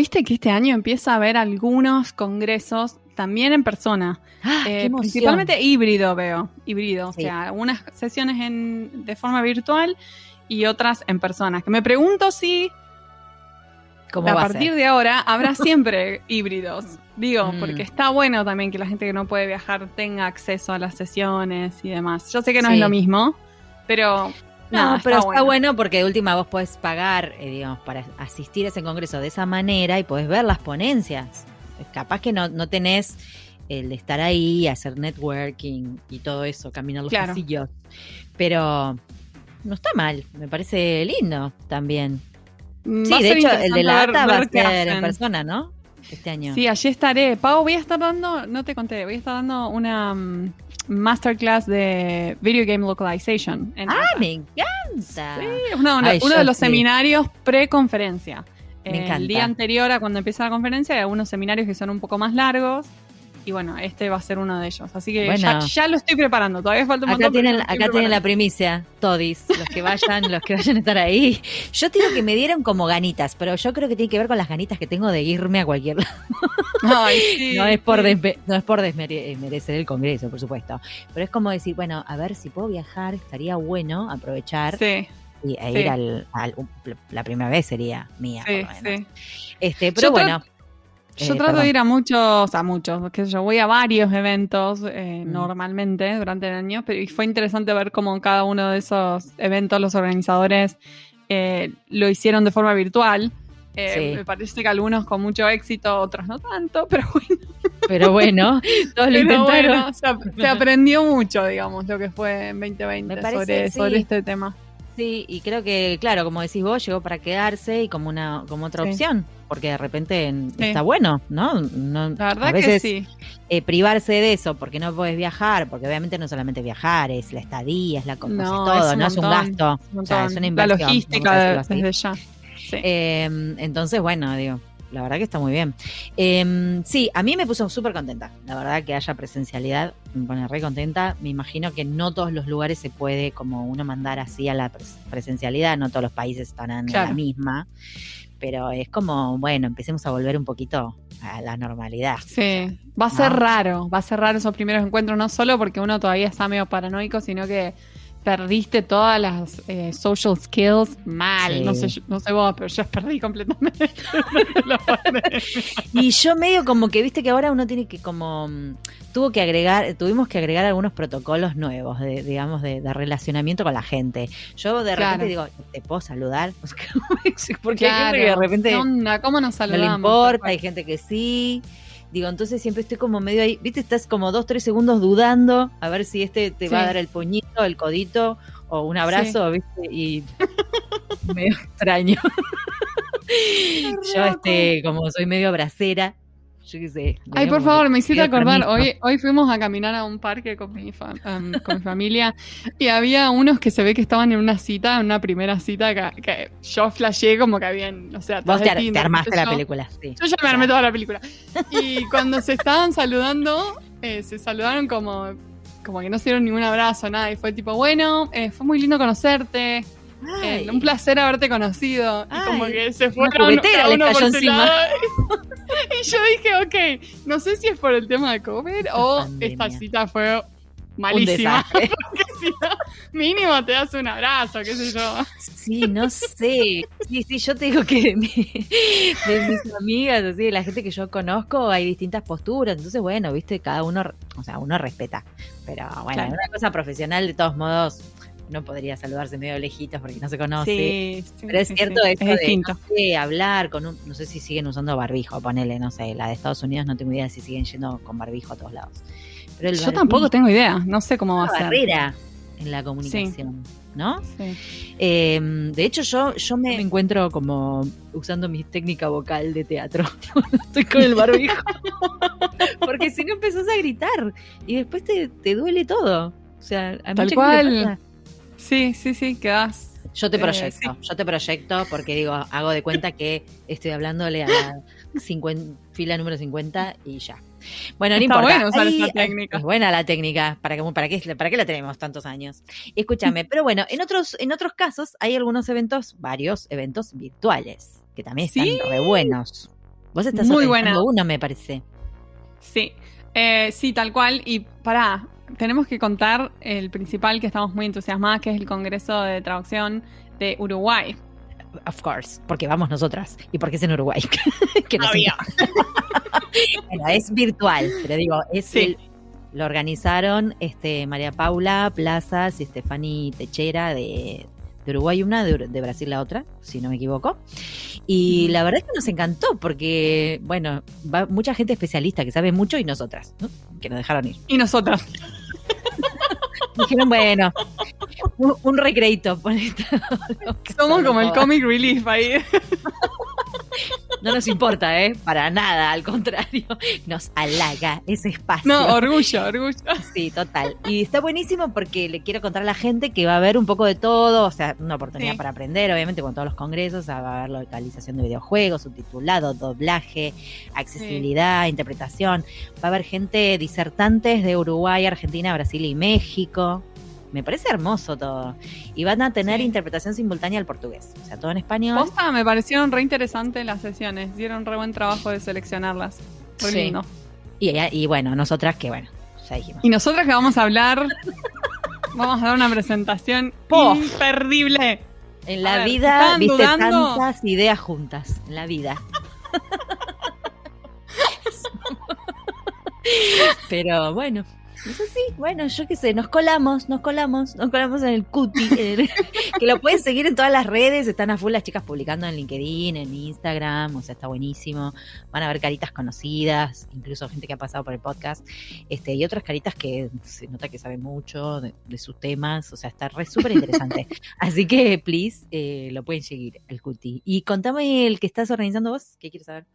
Viste que este año empieza a haber algunos congresos también en persona. ¡Ah, qué Eh, emoción! principalmente híbrido veo, híbrido, Sí. o sea, algunas sesiones en, de forma virtual y otras en persona. Que me pregunto si ¿Cómo a partir de ahora habrá siempre híbridos. Digo, Mm. porque está bueno también que la gente que no puede viajar tenga acceso a las sesiones y demás. Yo sé que no Sí. es lo mismo, pero No, pero está bueno. porque de última vos podés pagar, eh, digamos, para asistir a ese congreso de esa manera y podés ver las ponencias. Capaz que no, no tenés el de estar ahí, hacer networking y todo eso, caminar los Claro. pasillos. Pero no está mal, me parece lindo también. Mm, Sí, de hecho, el de la ATA va a ser en persona, ¿no? Este año. Sí, allí estaré. Pau, voy a estar dando, no te conté, voy a estar dando una mm, masterclass de Video Game Localization. en ¡Ah, me encanta! Sí, uno, Ay, de los sí. seminarios pre-conferencia. El día anterior a cuando empieza la conferencia hay algunos seminarios que son un poco más largos. Y bueno, este va a ser uno de ellos. Así que ya, Bueno. ya lo estoy preparando. Todavía falta un Acá montón. tienen, acá tienen la primicia, todis, los que vayan, los que vayan a estar ahí. Yo te digo que me dieron como ganitas, pero yo creo que tiene que ver con las ganitas que tengo de irme a cualquier lado. Ay, sí, no es por sí. no es por desmere- merecer el congreso, por supuesto. Pero es como decir, bueno, a ver si puedo viajar, estaría bueno aprovechar Sí, y, e sí. ir al, al- la primera vez sería mía, sí, por lo menos. sí. Este, pero Yo bueno. Yo eh, trato perdón. de ir a muchos, a muchos, que yo voy a varios eventos eh, Mm. normalmente durante el año, pero y fue interesante ver cómo cada uno de esos eventos los organizadores eh, lo hicieron de forma virtual. Eh, Sí. Me parece que algunos con mucho éxito, otros no tanto, pero bueno, Pero bueno, todos lo intentaron. bueno, se, ap- se aprendió mucho, digamos, lo que fue en 2020 Me parece, sobre, sí. sobre este tema. Sí, y creo que, claro, como decís vos, llegó para quedarse y como una como otra Sí. opción, porque de repente en- Sí. está bueno, ¿no? no La verdad a veces que sí. eh, privarse de eso porque no puedes viajar, porque obviamente no solamente viajar, es la estadía, es la cosa, No, es todo, es no es un gasto, Un o sea, es una La inversión. vamos a logística desde ya. Sí. Eh, entonces, bueno, digo, la verdad que está muy bien. Eh, sí, a mí me puso súper contenta. La verdad que haya presencialidad, me pone re contenta. Me imagino que no todos los lugares se puede como uno mandar así a la pres- presencialidad, no todos los países están en Claro. la misma. Pero es como, bueno, empecemos a volver un poquito a la normalidad. Sí, va a ser raro, va a ser raro esos primeros encuentros, no solo porque uno todavía está medio paranoico, sino que perdiste todas las eh, social skills mal. Sí. No sé, no sé vos, pero yo perdí completamente. Y yo medio como que, viste que ahora uno tiene que como, mm, tuvo que agregar, tuvimos que agregar algunos protocolos nuevos, de, digamos, de, de relacionamiento con la gente. Yo de Claro. repente digo, ¿te puedo saludar? Porque hay gente que de repente. ¿Cómo nos no le saludamos? importa, hay gente que sí. Digo, entonces siempre estoy como medio ahí, viste, estás como dos, tres segundos dudando a ver si este te va a dar el puñito, el codito o un abrazo, viste, y medio extraño. Yo, este, como soy medio abracera, yo qué sé. Ay, por favor, me hiciste acordar. Hoy, hoy fuimos a caminar a un parque con mi, fa- um, con mi familia y había unos que se ve que estaban en una cita, en una primera cita que, que yo flasheé como que habían, o sea, Vos te, ar- Tinder, te armaste la yo. película, sí. Yo ya me armé toda la película. Y cuando se estaban saludando, eh, se saludaron como, como que no se dieron ningún abrazo, nada. Y fue tipo, bueno, eh, fue muy lindo conocerte. Eh, un placer haberte conocido. Y como que se cada le uno por su lado. y yo dije, ok, no sé si es por el tema de COVID o pandemia. esta cita fue malísima. Porque si no, mínimo te das un abrazo, qué sé yo. Sí, no sé. Sí, sí, yo te digo que de, mi- de mis amigas, así, de la gente que yo conozco, hay distintas posturas. Entonces, bueno, viste, cada uno, o sea, uno respeta. Pero bueno, Claro. en una cosa profesional, de todos modos, uno podría saludarse medio lejitos porque no se conoce. Sí, sí, Pero es sí, cierto esto es de distinto. no sé, hablar con un, no sé si siguen usando barbijo, ponele, no sé, la de Estados Unidos no tengo idea si siguen yendo con barbijo a todos lados. Pero el Yo barbijo tampoco tengo idea, no sé cómo va a ser. barrera en la comunicación, ¿no? Sí. Eh, de hecho, yo, yo me encuentro como usando mi técnica vocal de teatro estoy con el barbijo. Porque si no empezás a gritar y después te, te duele todo. O sea, a Tal cual. Sí, sí, sí, quedás. Yo te Eh, proyecto, yo te proyecto porque digo, hago de cuenta que estoy hablándole a la 50 fila número 50 y ya. Bueno, no Está importa. bueno usar Ahí- esa técnica. Es buena la técnica, ¿para qué, para, qué, ¿para qué la tenemos tantos años? Escúchame, pero bueno, en otros, en otros casos hay algunos eventos, varios eventos virtuales, que también están Sí. re buenos. Vos estás Muy buena. una, me parece. Sí, Eh, sí, tal cual. Y pará, tenemos que contar el principal que estamos muy entusiasmadas, que es el Congreso de Traducción de Uruguay. Of course, porque vamos nosotras y porque es en Uruguay. que. Bueno, es virtual, pero digo, es Sí. el- lo organizaron este María Paula Plazas y Estefani Techera de, de Uruguay una, de, de Brasil la otra, si no me equivoco. Y la verdad es que nos encantó porque, bueno, va mucha gente especialista que sabe mucho y nosotras, ¿no? que nos dejaron ir. Y nosotras. Dijeron, bueno, un, un recreito. lo que Somos como el comic relief ahí. No nos importa, ¿eh? Para nada, al contrario. Nos halaga ese espacio. No, orgullo, orgullo. Sí, total. Y está buenísimo porque le quiero contar a la gente que va a haber un poco de todo, o sea, una oportunidad Sí. para aprender, obviamente, con todos los congresos, va a haber localización de videojuegos, subtitulado, doblaje, accesibilidad, interpretación. Va a haber gente disertantes de Uruguay, Argentina, Brasil y México. Me parece hermoso todo. Y van a tener Sí. interpretación simultánea al portugués, o sea, todo en español. Posta, me parecieron re interesantes las sesiones. Dieron re buen trabajo de seleccionarlas. Re Sí. lindo. Y, y bueno, nosotras que bueno, ya dijimos. Y nosotras que vamos a hablar, vamos a dar una presentación imperdible. En la ver, vida viste dudando- tantas ideas juntas. En la vida. Pero bueno, eso sí, bueno, yo qué sé, nos colamos, nos colamos, nos colamos en el cuti, en el- que lo puedes seguir en todas las redes, están a full las chicas publicando en LinkedIn, en Instagram, o sea, está buenísimo. Van a ver caritas conocidas, incluso gente que ha pasado por el podcast, este, y otras caritas que se nota que saben mucho de, de sus temas, o sea, está re súper interesante. Así que, please, eh, lo pueden seguir, el cuti. Y contame el que estás organizando vos, ¿qué quieres saber?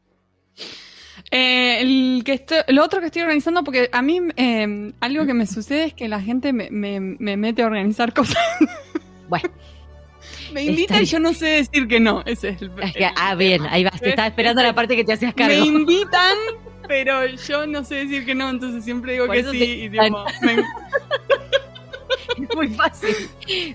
Eh, el que estoy- lo otro que estoy organizando, porque a mí eh, algo que me sucede es que la gente me, me- me mete a organizar cosas. Bueno, Me invita y yo no sé decir que no. Ese es el, el ah, bien, ahí vas, te estaba esperando la parte que te hacías Me cargo. invitan, pero yo no sé decir que no, entonces siempre digo Por que sí. Y tipo, me, Es muy fácil.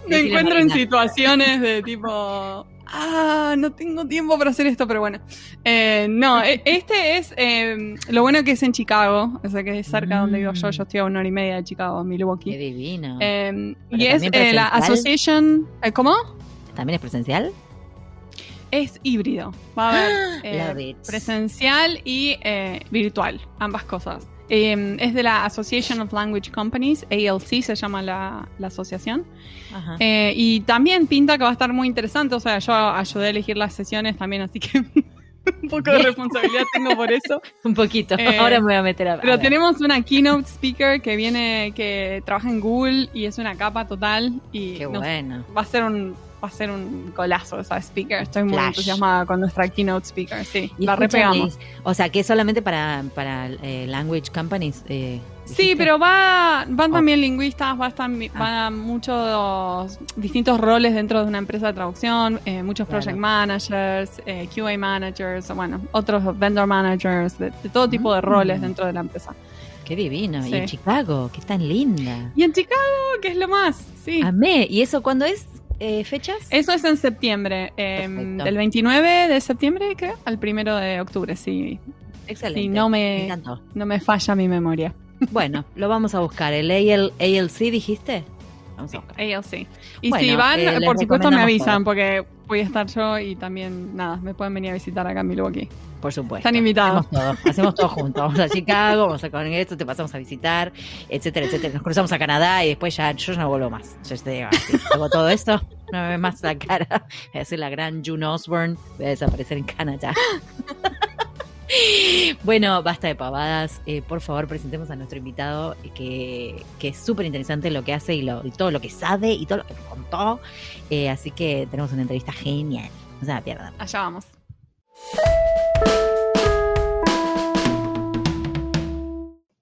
me encuentro en situaciones de tipo, ah, no tengo tiempo para hacer esto, pero bueno. Eh, no, e- este es, eh, lo bueno que es en Chicago, o sea que es cerca de donde vivo yo, Mm. yo estoy a una hora y media de Chicago, Qué Milwaukee. divino. Eh, Pero y es eh, la. Association, eh, ¿cómo? ¿También es presencial? Es híbrido, va a haber eh, presencial y virtual, ambas cosas. Eh, es de la Association of Language Companies, ALC se llama la, la asociación. Ajá. Eh, y también pinta que va a estar muy interesante. O sea, yo ayudé a elegir las sesiones también, así que un poco de responsabilidad tengo por eso. Un poquito. eh, Ahora me voy a meter a. a Pero ver. tenemos una keynote speaker que viene, que trabaja en Google y es una capa total. Y Qué bueno. va a ser un va a ser un golazo esa speaker. Estoy muy Flash. entusiasmada con nuestra keynote speaker. Sí, Y la repegamos. O sea, que es solamente para, para eh, language companies. Eh, Sí, pero va, van Oh. también lingüistas, va a estar- Ah. van a muchos distintos roles dentro de una empresa de traducción, eh, muchos Claro. project managers, QA managers, bueno, otros vendor managers, de, de todo tipo de Mm. roles dentro de la empresa. Qué divino. Y en Chicago, qué tan linda. Y en Chicago, que es lo más, sí. Amé. ¿Y eso cuándo es? Eh, ¿Fechas? Eso es en septiembre, eh, del 29 de septiembre, creo, al primero de octubre, sí. Excelente. Sí, no Me no me falla mi memoria. Bueno, lo vamos a buscar. ¿El AL, ALC dijiste? Vamos a buscar. ALC. Y Bueno, si van, eh, por supuesto me avisan, todo. porque voy a estar yo y también, nada, me pueden venir a visitar acá en Milwaukee. Por supuesto. Están invitados. Hacemos todo, hacemos todo juntos. Vamos a Chicago, vamos a con esto, te pasamos a visitar, etcétera, etcétera. Nos cruzamos a Canadá y después ya yo ya no vuelvo más. Yo te digo, así, hago todo esto, no me ve más la cara. Voy a ser la gran June Osborne, voy a desaparecer en Canadá. Bueno, basta de pavadas. Eh, por favor, presentemos a nuestro invitado que, que es súper interesante lo que hace y, lo, y todo lo que sabe y todo lo que nos contó. Eh, así que tenemos una entrevista genial. No se la pierdan. Allá vamos.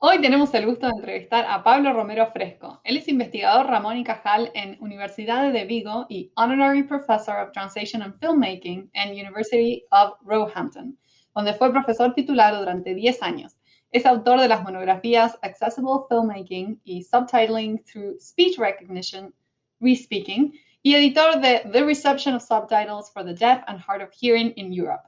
Hoy tenemos el gusto de entrevistar a Pablo Romero Fresco. Él es investigador Ramón y Cajal en Universidad de Vigo y Honorary Professor of Translation and Filmmaking en University of Roehampton, donde fue profesor titular durante 10 años. Es autor de las monografías Accessible Filmmaking y Subtitling Through Speech Recognition, Respeaking, y editor de The Reception of Subtitles for the Deaf and Hard of Hearing in Europe.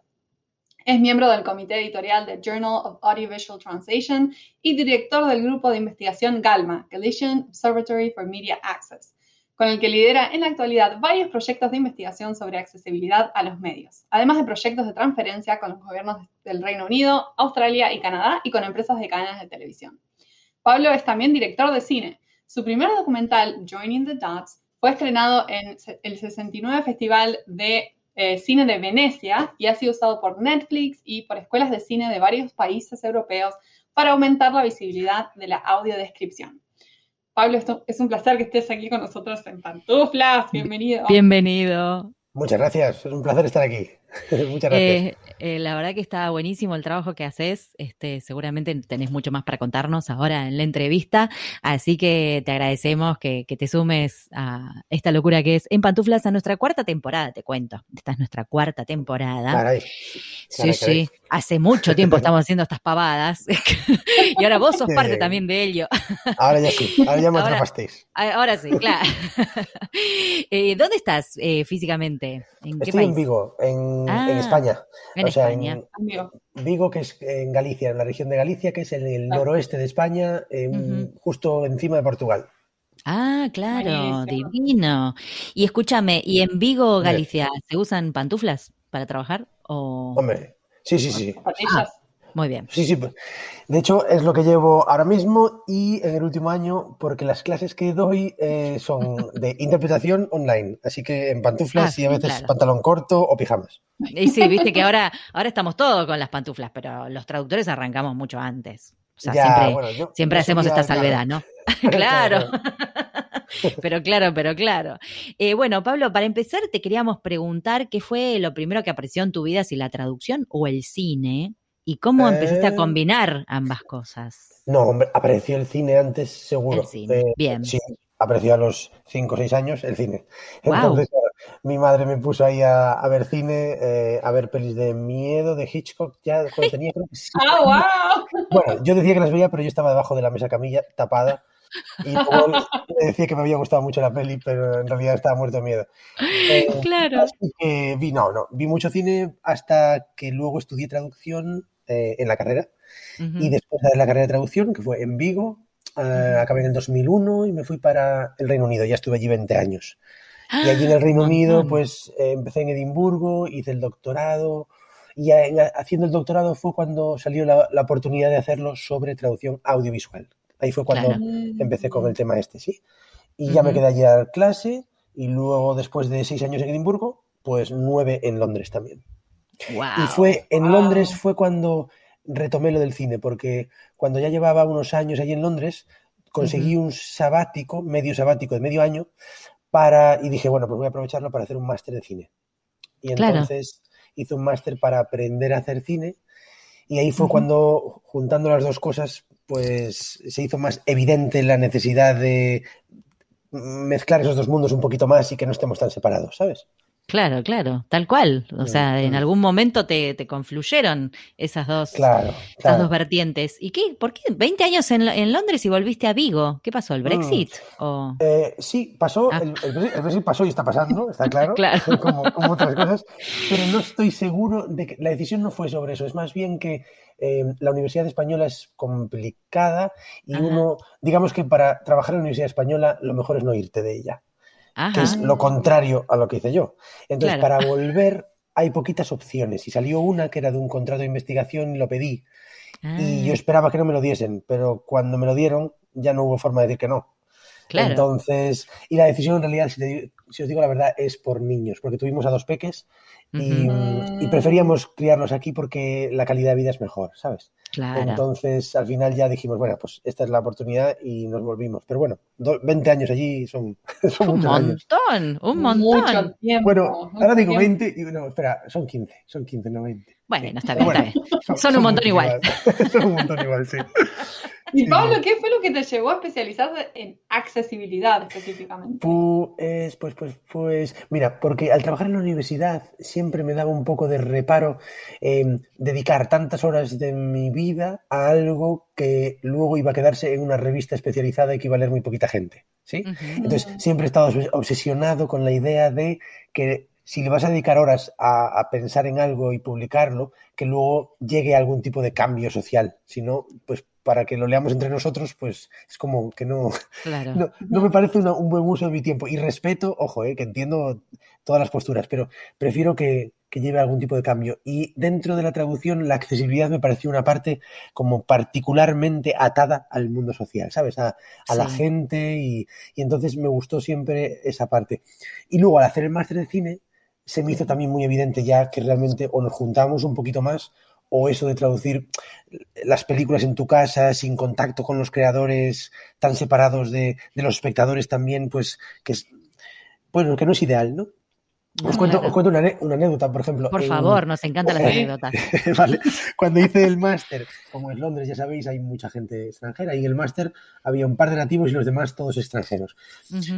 Es miembro del comité editorial de Journal of Audiovisual Translation y director del grupo de investigación GALMA, Galician Observatory for Media Access, con el que lidera en la actualidad varios proyectos de investigación sobre accesibilidad a los medios, además de proyectos de transferencia con los gobiernos del Reino Unido, Australia y Canadá y con empresas de cadenas de televisión. Pablo es también director de cine. Su primer documental, Joining the Dots, fue estrenado en el 69 Festival de eh, Cine de Venecia y ha sido usado por Netflix y por escuelas de cine de varios países europeos para aumentar la visibilidad de la audiodescripción. Pablo, es un placer que estés aquí con nosotros en Pantuflas. Bienvenido. Bienvenido. Muchas gracias, es un placer estar aquí. Muchas gracias. Eh, eh, la verdad que está buenísimo el trabajo que haces. Este, seguramente tenés mucho más para contarnos ahora en la entrevista. Así que te agradecemos que, te sumes a esta locura que es En Pantuflas a nuestra cuarta temporada, te cuento. Esta es nuestra cuarta temporada. Caray. sí, sí. Hace mucho tiempo estamos haciendo estas pavadas. y ahora vos sos parte también de ello. ahora ya sí, ahora ya me atrapasteis. Ahora sí, claro. Eh, ¿Dónde estás físicamente? ¿En qué Estoy en Vigo, en, ah, España. En España. Vigo, que es en Galicia, en la región de Galicia, que es en el ah. noroeste de España, justo encima de Portugal. Ah, claro, divino. Y escúchame, ¿y en Vigo, Galicia, se usan pantuflas para trabajar? O... Hombre, sí, sí, sí. Muy bien. Sí, sí. De hecho, es lo que llevo ahora mismo y en el último año, porque las clases que doy eh, son de interpretación online. Así que en pantuflas ah, y a veces pantalón corto o pijamas. Y sí, viste que ahora, ahora estamos todos con las pantuflas, pero los traductores arrancamos mucho antes. O sea, siempre, siempre hacemos esta salvedad, ¿no? claro. pero claro, pero claro. Eh, bueno, Pablo, para empezar te queríamos preguntar qué fue lo primero que apareció en tu vida, si la traducción o el cine. ¿Y cómo empezaste a eh, combinar ambas cosas? No, hombre, apareció el cine antes, seguro. El cine. Eh, Bien. Sí, apareció a los 5 o 6 años el cine. Entonces, mi madre me puso ahí a, ver cine, eh, a ver pelis de miedo, de Hitchcock, ya cuando tenía creo que sí. ¡Ah, wow! Bueno, yo decía que las veía, pero yo estaba debajo de la mesa camilla, tapada. Y luego le decía que me había gustado mucho la peli, pero en realidad estaba muerto de miedo. claro. Así que vi, no, no, vi mucho cine hasta que luego estudié traducción eh, en la carrera. Y después de la carrera de traducción, que fue en Vigo, eh, acabé en el 2001 y me fui para el Reino Unido. Ya estuve allí 20 años. Y allí en el Reino Unido, pues eh, empecé en Edimburgo, hice el doctorado. Y haciendo el doctorado fue cuando salió la, oportunidad de hacerlo sobre traducción audiovisual. Ahí fue cuando empecé con el tema este, sí. Y ya me quedé allí a clase y luego, después de seis años en Edimburgo, pues nueve en Londres también. Y fue en Londres fue cuando retomé lo del cine, porque cuando ya llevaba unos años allí en Londres, conseguí un sabático, medio sabático de medio año, para, y dije, bueno, pues voy a aprovecharlo para hacer un máster de cine. Y entonces hice un máster para aprender a hacer cine, y ahí fue cuando, juntando las dos cosas, pues se hizo más evidente la necesidad de mezclar esos dos mundos un poquito más y que no estemos tan separados, ¿sabes? Claro, claro, tal cual. O sea, en algún momento te, te confluyeron esas dos, esas dos vertientes. ¿Y qué? ¿Por qué? ¿20 años en, en, Londres y volviste a Vigo? ¿Qué pasó? ¿El mm. Brexit? Eh, sí, pasó. Ah. El, Brexit pasó y está pasando, está claro. claro. Como, otras cosas. Pero no estoy seguro de que la decisión no fue sobre eso. Es más bien que eh, la Universidad Española es complicada y uno, digamos que para trabajar en la Universidad Española lo mejor es no irte de ella que es lo contrario a lo que hice yo. Entonces, para volver hay poquitas opciones y salió una que era de un contrato de investigación y lo pedí. Y yo ah. esperaba que no me lo diesen, pero cuando me lo dieron ya no hubo forma de decir que no. Entonces, y la decisión en realidad, si, si, os digo la verdad, es por niños, porque tuvimos a dos peques y, preferíamos criarlos aquí porque la calidad de vida es mejor, ¿sabes? Entonces, al final ya dijimos, bueno, pues esta es la oportunidad y nos volvimos. Pero bueno, 20 años allí son, son un montón, un montón. bueno, ahora digo 20 y no, espera, son 15, son 15, no 20. Bueno, está bien, está bien. Son, un montón igual. son un montón igual, sí. Y Pablo, ¿qué fue lo que te llevó a especializarte en accesibilidad específicamente? Pues, pues, pues, pues, mira, porque al trabajar en la universidad siempre me daba un poco de reparo em, dedicar tantas horas de mi vida a algo que luego iba a quedarse en una revista especializada y que iba a leer muy poquita gente, ¿sí? Entonces siempre he estado obsesionado con la idea de que si le vas a dedicar horas a, pensar en algo y publicarlo, que luego llegue algún tipo de cambio social. Si no, pues para que lo leamos entre nosotros, pues es como que no, no, me parece un buen uso de mi tiempo. Y respeto, ojo, eh, que entiendo todas las posturas, pero prefiero que, lleve algún tipo de cambio. Y dentro de la traducción, la accesibilidad me pareció una parte como particularmente atada al mundo social, ¿sabes? A, la gente y, y, entonces me gustó siempre esa parte. Y luego al hacer el máster de cine, se me hizo también muy evidente ya que realmente o nos juntamos un poquito más o eso de traducir las películas en tu casa sin contacto con los creadores tan separados de, de los espectadores también, pues que es, bueno, que no es ideal, ¿no? Os cuento, una, anécdota, por ejemplo. Por favor, nos encantan las anécdotas. vale. Cuando hice el máster, como en Londres, ya sabéis, hay mucha gente extranjera, y en el máster había un par de nativos y los demás todos extranjeros.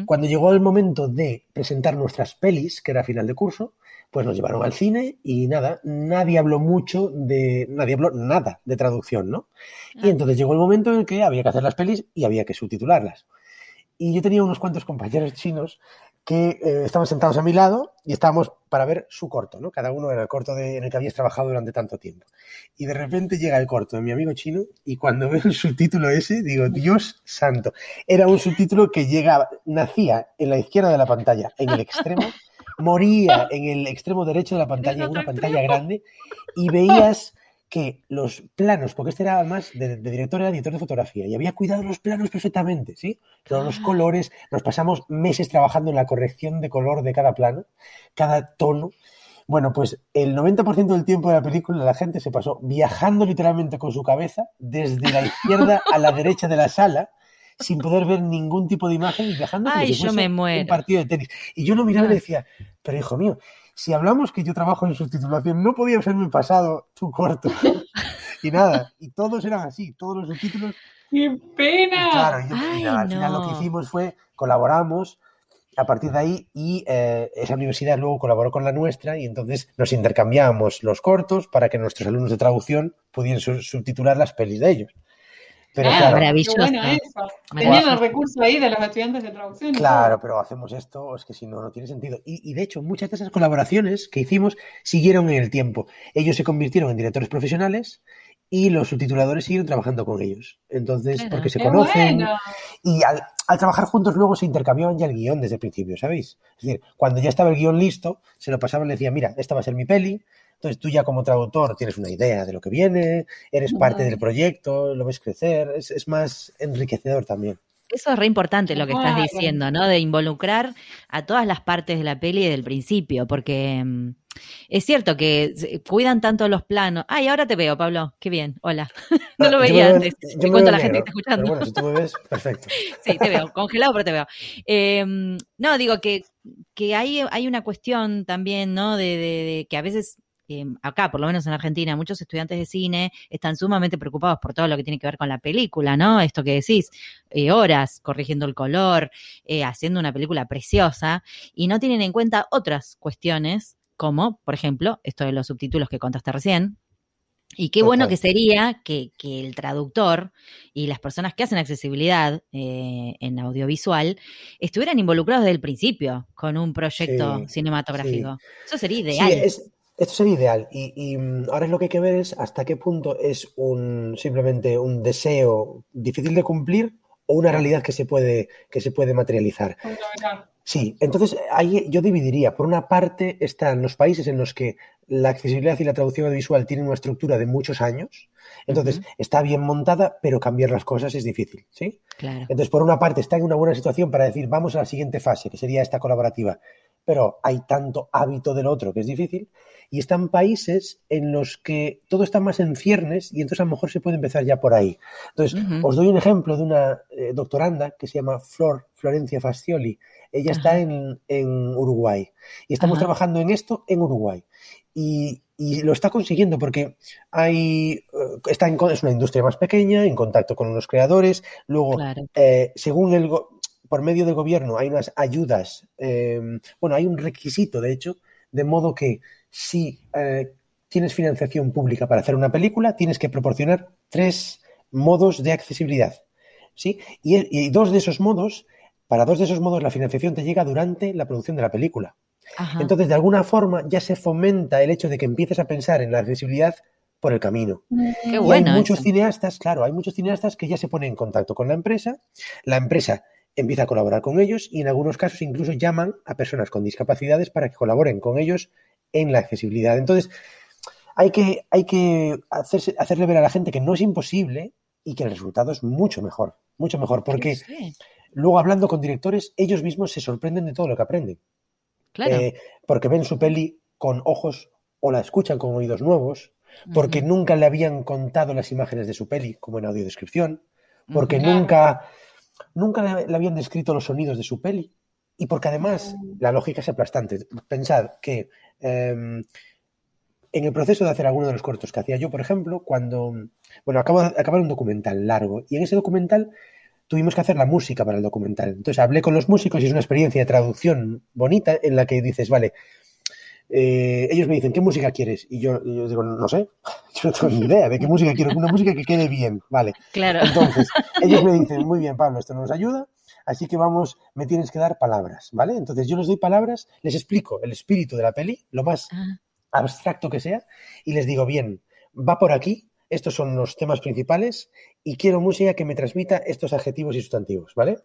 Cuando llegó el momento de presentar nuestras pelis, que era final de curso, pues nos llevaron al cine y nada, nadie habló mucho de, nadie habló nada de traducción, ¿no? Y ah. entonces llegó el momento en el que había que hacer las pelis y había que subtitularlas. Y yo tenía unos cuantos compañeros chinos que eh, estaban sentados a mi lado y estábamos para ver su corto, ¿no? Cada uno era el corto de, en el que habías trabajado durante tanto tiempo. Y de repente llega el corto de mi amigo chino y cuando veo el subtítulo ese, digo, Dios santo. Era un subtítulo que llegaba, nacía en la izquierda de la pantalla, en el extremo, moría en el extremo derecho de la pantalla, en una pantalla grande, y veías que los planos, porque este era además de, director, era director de fotografía, y había cuidado los planos perfectamente, ¿sí? Todos los ah. colores, nos pasamos meses trabajando en la corrección de color de cada plano, cada tono. Bueno, pues el 90% del tiempo de la película la gente se pasó viajando literalmente con su cabeza desde la izquierda a la derecha de la sala, sin poder ver ningún tipo de imagen y viajando como si fuese un partido de tenis. Y yo no miraba y ah. decía, pero hijo mío, si hablamos que yo trabajo en subtitulación, no podía mi pasado tu corto. y nada, y todos eran así, todos los subtítulos. ¡Qué pena! claro, al final lo que hicimos fue colaboramos a partir de ahí y eh, esa universidad luego colaboró con la nuestra y entonces nos intercambiamos los cortos para que nuestros alumnos de traducción pudieran subtitular las pelis de ellos. Pero ah, maravilloso. Bueno eso. Tenían el recurso ahí de los estudiantes de traducción. Claro, pero hacemos esto, es que si no, no tiene sentido. Y, de hecho, muchas de esas colaboraciones que hicimos siguieron en el tiempo. Ellos se convirtieron en directores profesionales y los subtituladores siguieron trabajando con ellos. Entonces, porque se conocen. Y al, al, trabajar juntos luego se intercambiaban ya el guion desde el principio, ¿sabéis? Es decir, cuando ya estaba el guion listo, se lo pasaban y le decían, mira, esta va a ser mi peli, entonces tú ya como traductor tienes una idea de lo que viene, eres parte del proyecto, lo ves crecer, es, más enriquecedor también. Eso es re importante lo que estás diciendo, ¿no? De involucrar a todas las partes de la peli desde el principio, porque mm, es cierto que cuidan tanto los planos. Ay, ahora te veo, Pablo. Qué bien. Hola. no lo veía antes. Te cuento a la gente que está escuchando. bueno, si tú me ves, perfecto. sí, te veo. Congelado, pero te veo. Em, no, digo que, que hay, hay una cuestión también, ¿no? de que a veces Em, acá, por lo menos en Argentina, muchos estudiantes de cine están sumamente preocupados por todo lo que tiene que ver con la película, ¿no? Esto que decís, eh, horas corrigiendo el color, eh, haciendo una película preciosa, y no tienen en cuenta otras cuestiones, como, por ejemplo, esto de los subtítulos que contaste recién, y qué bueno que sería que, el traductor y las personas que hacen accesibilidad eh, en audiovisual estuvieran involucrados desde el principio con un proyecto cinematográfico. Eso sería ideal. Esto sería ideal y, mm, ahora es lo que hay que ver es hasta qué punto es un simplemente un deseo difícil de cumplir o una realidad que se puede, que se puede materializar. Sí, entonces ahí yo dividiría. Por una parte están los países en los que la accesibilidad y la traducción audiovisual tienen una estructura de muchos años. Entonces está bien montada, pero cambiar las cosas es difícil, ¿sí? Entonces, por una parte está en una buena situación para decir vamos a la siguiente fase, que sería esta colaborativa, pero hay tanto hábito del otro que es difícil y están países en los que todo está más en ciernes y entonces a lo mejor se puede empezar ya por ahí. Entonces, os doy un ejemplo de una eh, doctoranda que se llama Flor Florencia Fascioli. Ella está en, Uruguay y estamos trabajando en esto en Uruguay. Y, lo está consiguiendo porque hay eh, está en, es una industria más pequeña, en contacto con los creadores. Luego, eh, según el por medio del gobierno hay unas ayudas, bueno, hay un requisito, de hecho, de modo que si eh, tienes financiación pública para hacer una película, tienes que proporcionar tres modos de accesibilidad. ¿sí? Y, dos de esos modos, para dos de esos modos la financiación te llega durante la producción de la película. Entonces, de alguna forma, ya se fomenta el hecho de que empieces a pensar en la accesibilidad por el camino. Qué bueno hay muchos cineastas, claro, hay muchos cineastas que ya se ponen en contacto con la empresa, la empresa empieza a colaborar con ellos y en algunos casos incluso llaman a personas con discapacidades para que colaboren con ellos en la accesibilidad. Entonces, hay que, hay que hacerle ver a la gente que no es imposible y que el resultado es mucho mejor, mucho mejor, porque luego hablando con directores, ellos mismos se sorprenden de todo lo que aprenden. Claro. Eh, porque ven su peli con ojos o la escuchan con oídos nuevos, porque nunca le habían contado las imágenes de su peli, como en audiodescripción, porque nunca, nunca le habían descrito los sonidos de su peli, y porque además la lógica es aplastante. Pensad que em, en el proceso de hacer alguno de los cortos que hacía yo, por ejemplo, cuando, bueno, acabo de acabar un documental largo, y en ese documental tuvimos que hacer la música para el documental. Entonces hablé con los músicos y es una experiencia de traducción bonita en la que dices, vale, eh, ellos me dicen, ¿qué música quieres? Y yo, digo, no sé, yo no tengo ni idea de qué música quiero, una música que quede bien, vale. Claro. Entonces, ellos me dicen, muy bien, Pablo, esto no nos ayuda, así que vamos, me tienes que dar palabras, ¿vale? Entonces yo les doy palabras, les explico el espíritu de la peli, lo más ah. abstracto que sea, y les digo, bien, va por aquí, estos son los temas principales, y quiero música que me transmita estos adjetivos y sustantivos, ¿vale?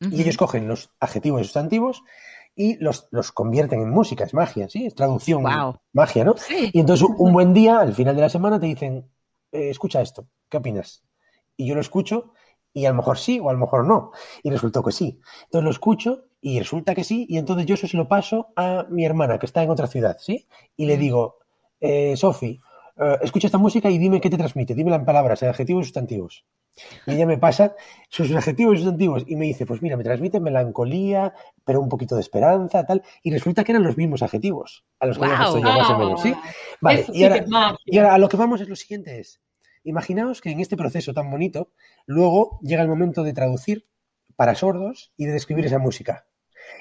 Y ellos cogen los adjetivos y sustantivos y los, los convierten en música, es magia, ¿sí? Es traducción, magia, ¿no? Y entonces un buen día, al final de la semana, te dicen, eh, escucha esto, ¿qué opinas? Y yo lo escucho y a lo mejor sí o a lo mejor no. Y resultó que sí. Entonces lo escucho y resulta que sí y entonces yo eso se lo paso a mi hermana que está en otra ciudad, ¿sí? Y le digo, eh, Sofi, eh, escucha esta música y dime qué te transmite, dímela en palabras, en adjetivos y sustantivos. Y ella me pasa sus adjetivos y sustantivos y me dice, pues mira, me transmite melancolía, pero un poquito de esperanza, tal. Y resulta que eran los mismos adjetivos a los que yo más o menos, ¿sí? Vale, y ahora, a lo que vamos es lo siguiente es, imaginaos que en este proceso tan bonito, luego llega el momento de traducir para sordos y de describir esa música.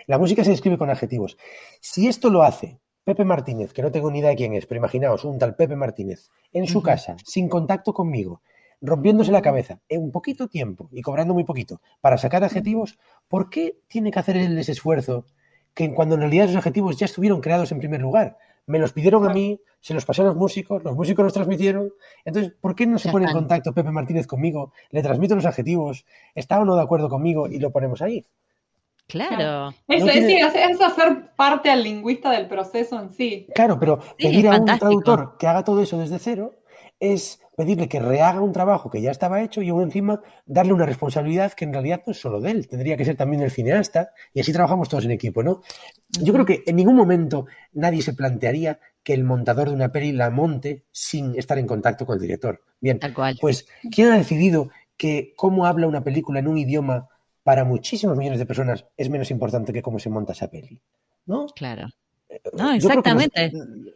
La música se describe con adjetivos. Si esto lo hace Pepe Martínez, que no tengo ni idea de quién es, pero imaginaos, un tal Pepe Martínez, en su casa, sin contacto conmigo, rompiéndose la cabeza en un poquito tiempo y cobrando muy poquito para sacar adjetivos, ¿por qué tiene que hacer él ese esfuerzo que cuando en realidad esos adjetivos ya estuvieron creados en primer lugar? Me los pidieron a mí, se los pasé a los músicos, los músicos los transmitieron. Entonces, ¿por qué no se pone en contacto Pepe Martínez conmigo? Le transmito los adjetivos, está o no de acuerdo conmigo y lo ponemos ahí. Claro. Eso, es, hacer parte al lingüista del proceso en sí. Claro, pero pedir a un traductor que haga todo eso desde cero es pedirle que rehaga un trabajo que ya estaba hecho y aún encima darle una responsabilidad que en realidad no es solo de él, tendría que ser también el cineasta y así trabajamos todos en equipo, ¿no? Yo creo que en ningún momento nadie se plantearía que el montador de una peli la monte sin estar en contacto con el director. Bien, Tal cual. pues ¿quién ha decidido que cómo habla una película en un idioma para muchísimos millones de personas es menos importante que cómo se monta esa peli? ¿No? Claro. No, exactamente.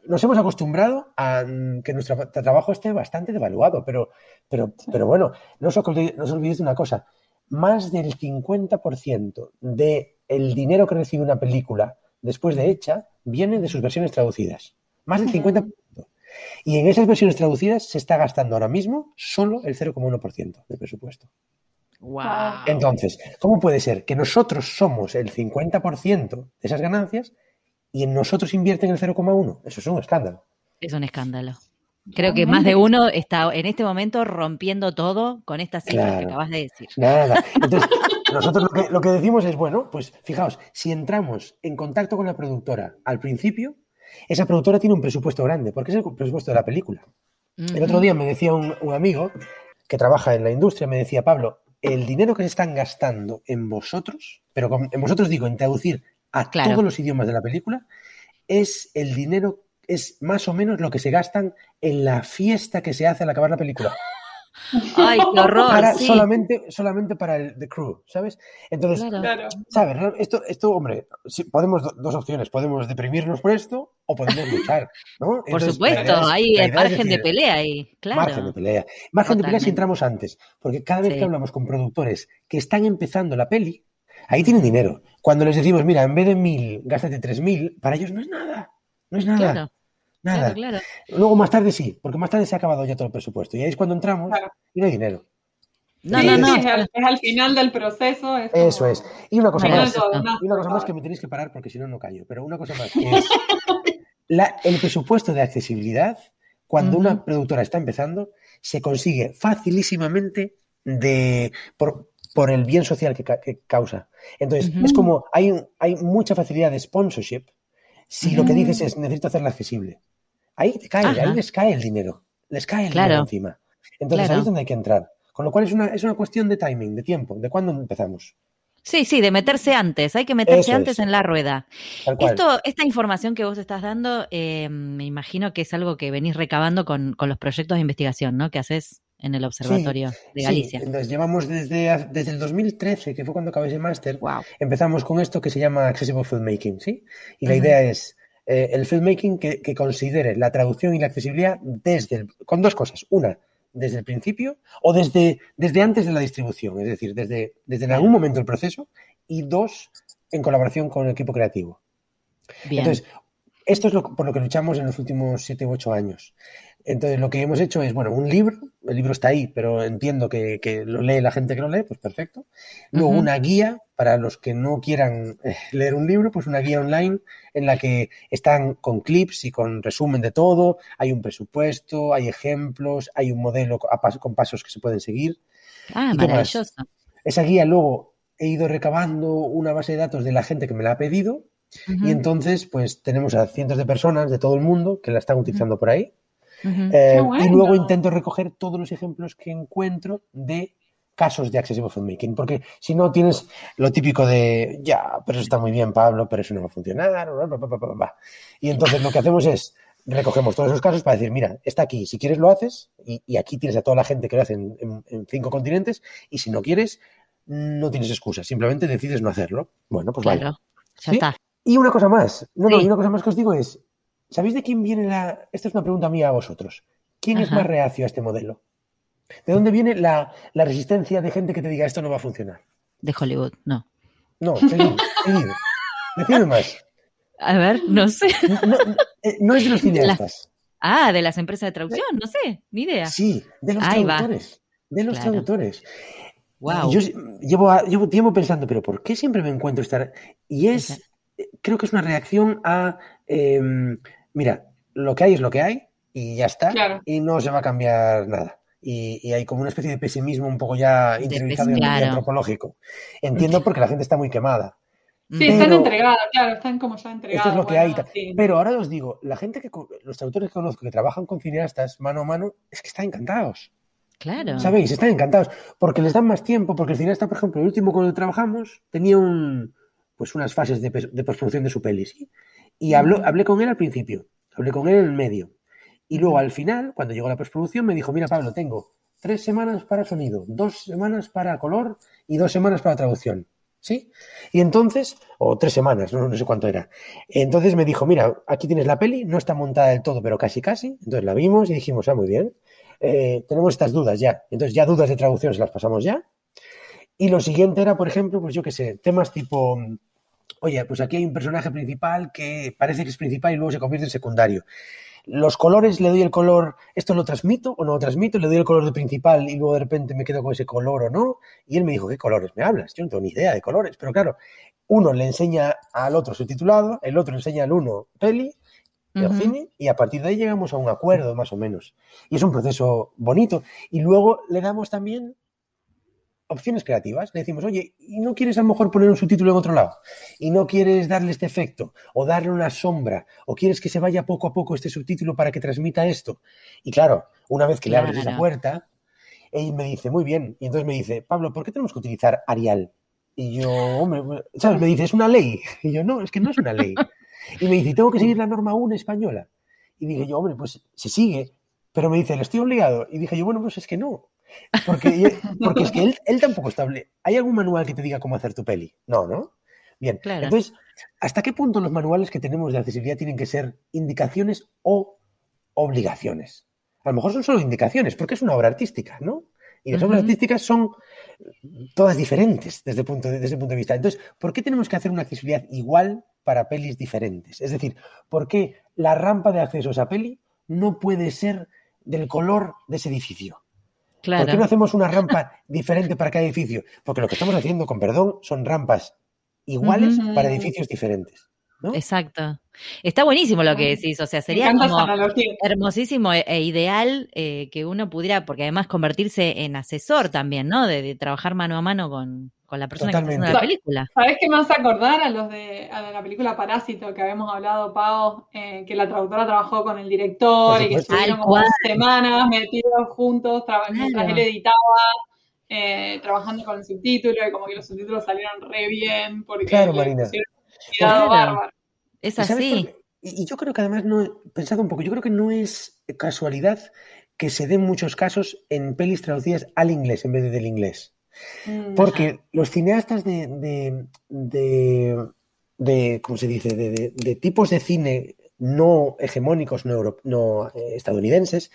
Nos, hemos acostumbrado a que nuestro trabajo esté bastante devaluado, pero, pero, pero bueno, no os, olvidéis de una cosa. Más del 50% del dinero que recibe una película después de hecha viene de sus versiones traducidas. Más del 50%. Y en esas versiones traducidas se está gastando ahora mismo solo el 0,1% del presupuesto. Wow. Entonces, ¿cómo puede ser que nosotros somos el 50% de esas ganancias y en nosotros invierten el 0,1. Eso es un escándalo. Es un escándalo. Creo que más de uno está en este momento rompiendo todo con estas cifras que acabas de decir. Nada. Entonces, nosotros lo que, decimos es, bueno, pues fijaos, si entramos en contacto con la productora al principio, esa productora tiene un presupuesto grande, porque es el presupuesto de la película. El otro día me decía un, amigo que trabaja en la industria, me decía, Pablo, el dinero que se están gastando en vosotros, pero en vosotros digo, en traducir a todos los idiomas de la película, es el dinero, es más o menos lo que se gastan en la fiesta que se hace al acabar la película. Ay, qué horror. solamente, solamente para el The Crew, ¿sabes? Entonces, ¿sabes? Esto, esto, hombre, podemos dos opciones. Podemos deprimirnos por esto o podemos luchar, ¿no? por supuesto, hay margen de pelea ahí, claro. Margen de pelea. Margen de pelea si entramos antes. Porque cada vez que hablamos con productores que están empezando la peli, Ahí tienen dinero. Cuando les decimos, mira, en vez de mil, gástate tres mil, para ellos no es nada. No es nada. Nada. Luego más tarde sí, porque más tarde se ha acabado ya todo el presupuesto. Y ahí es cuando entramos y no hay dinero. No, no, no. Es al, final del proceso. Eso es. Y una cosa más. y una cosa más que me tenéis que parar porque si no, no callo. Pero una cosa más que es el presupuesto de accesibilidad, cuando una productora está empezando, se consigue facilísimamente de, por, el bien social que, causa. Entonces, es como hay, hay mucha facilidad de sponsorship si lo que dices es necesito hacerla accesible. Ahí te cae, ahí les cae el dinero. Les cae el dinero encima. Entonces ahí es donde hay que entrar. Con lo cual es una, es una cuestión de timing, de tiempo, de cuándo empezamos. Sí, sí, de meterse antes, hay que meterse antes en la rueda. Esto, esta información que vos estás dando, eh, me imagino que es algo que venís recabando con, los proyectos de investigación, ¿no? Que haces en el Observatorio de Galicia. Sí, entonces llevamos desde, desde el 2013, que fue cuando acabé ese máster, empezamos con esto que se llama Accessible Filmmaking, ¿sí? Y la idea es eh, el filmmaking que, que, considere la traducción y la accesibilidad desde, con dos cosas. Una, desde el principio o desde, desde antes de la distribución, es decir, desde, desde en algún momento del proceso y dos, en colaboración con el equipo creativo. Entonces, esto es lo, por lo que luchamos en los últimos siete u ocho años. Entonces, lo que hemos hecho es, bueno, un libro, el libro está ahí, pero entiendo que, lo lee la gente que lo lee, pues perfecto. Luego, una guía para los que no quieran eh, leer un libro, pues una guía online en la que están con clips y con resumen de todo, hay un presupuesto, hay ejemplos, hay un modelo con pasos que se pueden seguir. Ah, maravilloso. Esa guía luego he ido recabando una base de datos de la gente que me la ha pedido y entonces pues tenemos a cientos de personas de todo el mundo que la están utilizando por ahí. Eh, y luego intento recoger todos los ejemplos que encuentro de casos de Accessible Filmmaking, porque si no tienes lo típico de, ya, pero eso está muy bien, Pablo, pero eso no va a funcionar, y entonces lo que hacemos es, recogemos todos esos casos para decir, mira, está aquí, si quieres lo haces, y, aquí tienes a toda la gente que lo hace en, cinco continentes, y si no quieres, no tienes excusa, simplemente decides no hacerlo. Bueno, pues claro, Ya está. Y una cosa más, no, no, y una cosa más que os digo es, ¿sabéis de quién viene la... Esta es una pregunta mía a vosotros. ¿Quién es más reacio a este modelo? ¿De dónde viene la, resistencia de gente que te diga esto no va a funcionar? De Hollywood, no. No, seguid, seguid. más. A ver, no sé. No, es de los cineastas. Ah, de las empresas de traducción, no sé, ni idea. Sí, de los traductores. De los traductores. Wow. Yo llevo, llevo tiempo pensando, pero ¿por qué siempre me encuentro estar? Y es, creo que es una reacción a, em, mira, lo que hay es lo que hay y ya está. Y no se va a cambiar nada y, hay como una especie de pesimismo un poco ya interiorizado y antropológico. Entiendo porque la gente está muy quemada. Sí, están entregados, claro, están como ya entregados. Esto es lo que hay. Pero ahora os digo, la gente que, los autores que conozco que trabajan con cineastas mano a mano, es que están encantados. Claro. ¿Sabéis? Están encantados. Porque les dan más tiempo, porque el cineasta, por ejemplo, el último con el que trabajamos, tenía un, pues unas fases de, de postproducción de su peli, ¿sí? Y hablé con él al principio, hablé con él en el medio, y luego al final, cuando llegó la postproducción, me dijo, mira Pablo, tengo tres semanas para sonido, dos semanas para color y dos semanas para traducción. ¿Sí? Y entonces, o tres semanas, no, sé cuánto era. Entonces me dijo, mira, aquí tienes la peli, no está montada del todo, pero casi casi. Entonces la vimos y dijimos, ah, muy bien. Eh, tenemos estas dudas ya. Entonces ya dudas de traducción se las pasamos ya. Y lo siguiente era, por ejemplo, pues yo qué sé, temas tipo, oye, pues aquí hay un personaje principal que parece que es principal y luego se convierte en secundario los colores, le doy el color, esto lo transmito o no lo transmito, le doy el color de principal y luego de repente me quedo con ese color o no. Y él me dijo, ¿qué colores me hablas? Yo no tengo ni idea de colores, pero claro, uno le enseña al otro subtitulado, el otro enseña al uno peli, el cine, y a partir de ahí llegamos a un acuerdo más o menos. Y es un proceso bonito. Y luego le damos también opciones creativas. Le decimos, oye, ¿y no quieres a lo mejor poner un subtítulo en otro lado? ¿Y no quieres darle este efecto? ¿O darle una sombra? ¿O quieres que se vaya poco a poco este subtítulo para que transmita esto? Y claro, una vez que le abres esa puerta, él me dice, muy bien. Y entonces me dice, Pablo, ¿por qué tenemos que utilizar Arial? Y yo, hombre, ¿sabes? Me dice, es una ley. Y yo, no, es que no es una ley. Y me dice, tengo que seguir la norma 1 española. Y dije yo, hombre, pues se sigue. Pero me dice, ¿le estoy obligado? Y dije yo, bueno, pues es que no. Porque, porque es que él, él tampoco está... ¿Hay algún manual que te diga cómo hacer tu peli? No, ¿no? Bien. Entonces, ¿hasta qué punto los manuales que tenemos de accesibilidad tienen que ser indicaciones o obligaciones? A lo mejor son solo indicaciones, porque es una obra artística, ¿no? Y las obras artísticas son todas diferentes desde, punto desde ese punto de vista. Entonces, ¿por qué tenemos que hacer una accesibilidad igual para pelis diferentes? Es decir, ¿por qué la rampa de acceso a esa peli no puede ser del color de ese edificio? ¿Por qué no hacemos una rampa diferente para cada edificio? Porque lo que estamos haciendo, con perdón, son rampas iguales para edificios diferentes. Exacto. Está buenísimo lo que decís, o sea, sería como hermosísimo e, e ideal eh, que uno pudiera, porque además convertirse en asesor también, ¿no? De, trabajar mano a mano con, la persona que está haciendo la película. ¿Sabés qué me hace acordar a los de, la película Parásito que habíamos hablado, Pau, eh, que la traductora trabajó con el director y que estuvieron como semanas metidos juntos mientras él editaba? Eh, trabajando con el subtítulo y como que los subtítulos salieron re bien porque claro, Marina. Es así. Y, yo creo que además, no, pensado un poco, yo creo que no es casualidad que se den muchos casos en pelis traducidas al inglés en vez de del inglés. Mm, Porque los cineastas de, de, ¿cómo se dice?, de, tipos de cine no hegemónicos, no, no eh, estadounidenses,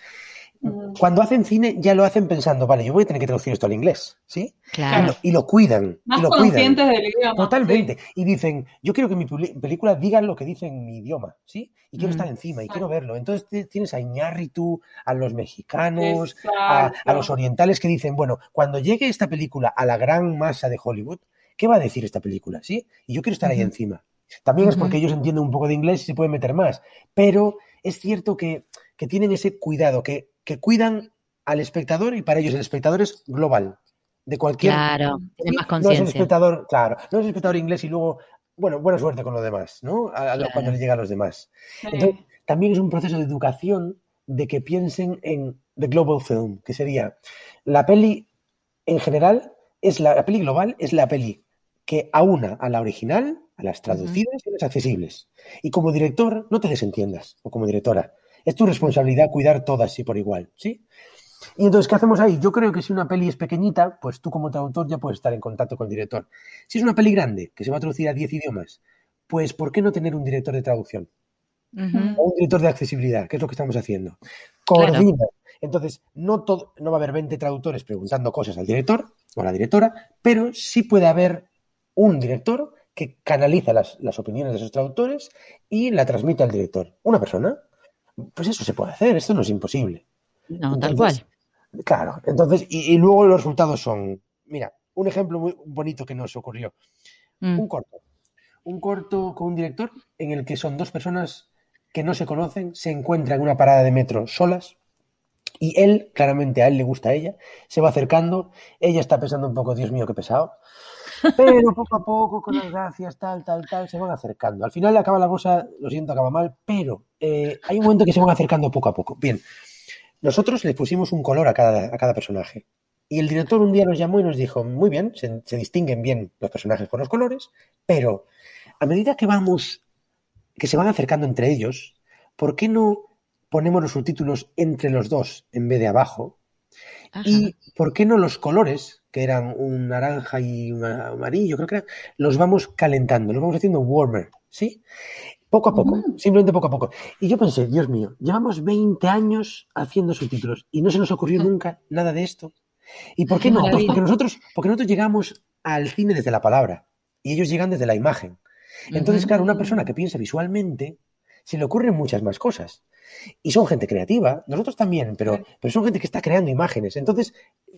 cuando hacen cine ya lo hacen pensando, vale, yo voy a tener que traducir esto al inglés, ¿sí? Claro. Y lo, cuidan. Más y lo conscientes cuidan. del idioma. Totalmente. Y dicen, yo quiero que mi película diga lo que dice en mi idioma, ¿sí? Y quiero estar encima y quiero verlo. Entonces tienes a Iñárritu, a los mexicanos, a, los orientales que dicen, bueno, cuando llegue esta película a la gran masa de Hollywood, ¿qué va a decir esta película? ¿Sí? Y yo quiero estar ahí encima. También es porque ellos entienden un poco de inglés y se pueden meter más. Pero es cierto que, que tienen ese cuidado, que que cuidan al espectador y para ellos el espectador es global. De cualquier. Claro, tiene más conciencia. No es el espectador, claro, no es el espectador inglés y luego, bueno, buena suerte con los demás, ¿no? Cuando le llega a los demás. Entonces, también es un proceso de educación de que piensen en the global film, que sería la peli en general, es la, peli global es la peli que aúna a la original, a las traducidas y a las accesibles. Y como director, no te desentiendas, o como directora, es tu responsabilidad cuidar todas y por igual, ¿sí? Y entonces, ¿qué hacemos ahí? Yo creo que si una peli es pequeñita, pues tú como traductor ya puedes estar en contacto con el director. Si es una peli grande, que se va a traducir a 10 idiomas, pues ¿por qué no tener un director de traducción? O un director de accesibilidad, que es lo que estamos haciendo. Coordina. Entonces, no, todo, no va a haber 20 traductores preguntando cosas al director o a la directora, pero sí puede haber un director que canaliza las, las opiniones de esos traductores y la transmite al director. Una persona, pues eso se puede hacer, esto no es imposible. No, tal cual. Claro, entonces, y, luego los resultados son, mira, un ejemplo muy bonito que nos ocurrió. Mm. Un corto. Un corto con un director en el que son dos personas que no se conocen, se encuentran en una parada de metro solas y él, claramente a él le gusta a ella, se va acercando, ella está pensando un poco, Dios mío, qué pesado, pero poco a poco, con las gracias, tal, tal, tal, se van acercando. Al final acaba la cosa, lo siento, acaba mal, pero eh, hay un momento que se van acercando poco a poco. Bien, nosotros le pusimos un color a cada, a cada personaje. Y el director un día nos llamó y nos dijo, muy bien, se, se distinguen bien los personajes con los colores, pero a medida que vamos, que se van acercando entre ellos, ¿por qué no ponemos los subtítulos entre los dos en vez de abajo? ¿Y por qué no los colores, que eran un naranja y un amarillo, creo que eran, los vamos calentando, los vamos haciendo warmer, ¿sí? Poco a poco, simplemente poco a poco. Y yo pensé, Dios mío, llevamos 20 años haciendo subtítulos y no se nos ocurrió nunca nada de esto. ¿Y por qué no? Pues porque nosotros, porque nosotros llegamos al cine desde la palabra y ellos llegan desde la imagen. Entonces, claro, una persona que piensa visualmente, se le ocurren muchas más cosas. Y son gente creativa, nosotros también, pero, pero son gente que está creando imágenes. Entonces,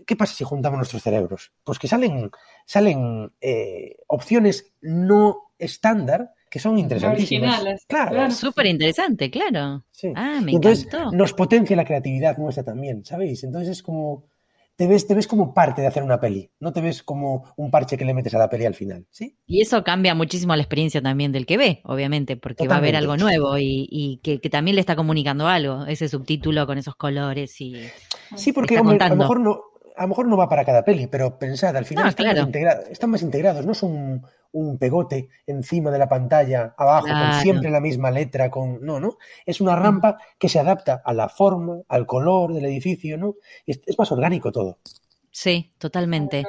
¿qué pasa si juntamos nuestros cerebros? Pues que salen, salen eh, opciones no estándar que son interesantísimas. Claro. Súper interesante, claro. Ah, me entonces, Nos potencia la creatividad nuestra también, ¿sabéis? Entonces es como te ves, te ves como parte de hacer una peli, no te ves como un parche que le metes a la peli al final, ¿sí? Y eso cambia muchísimo la experiencia también del que ve, obviamente, porque va a ver algo nuevo y, que, también le está comunicando algo, ese subtítulo con esos colores y... Sí, porque a lo mejor no, a lo mejor no va para cada peli, pero pensad, al final están, más integrados, están, más integrados, no son un pegote encima de la pantalla, abajo, con siempre la misma letra, con. No, ¿no? Es una rampa que se adapta a la forma, al color del edificio, ¿no? Es, es más orgánico todo. Sí, totalmente.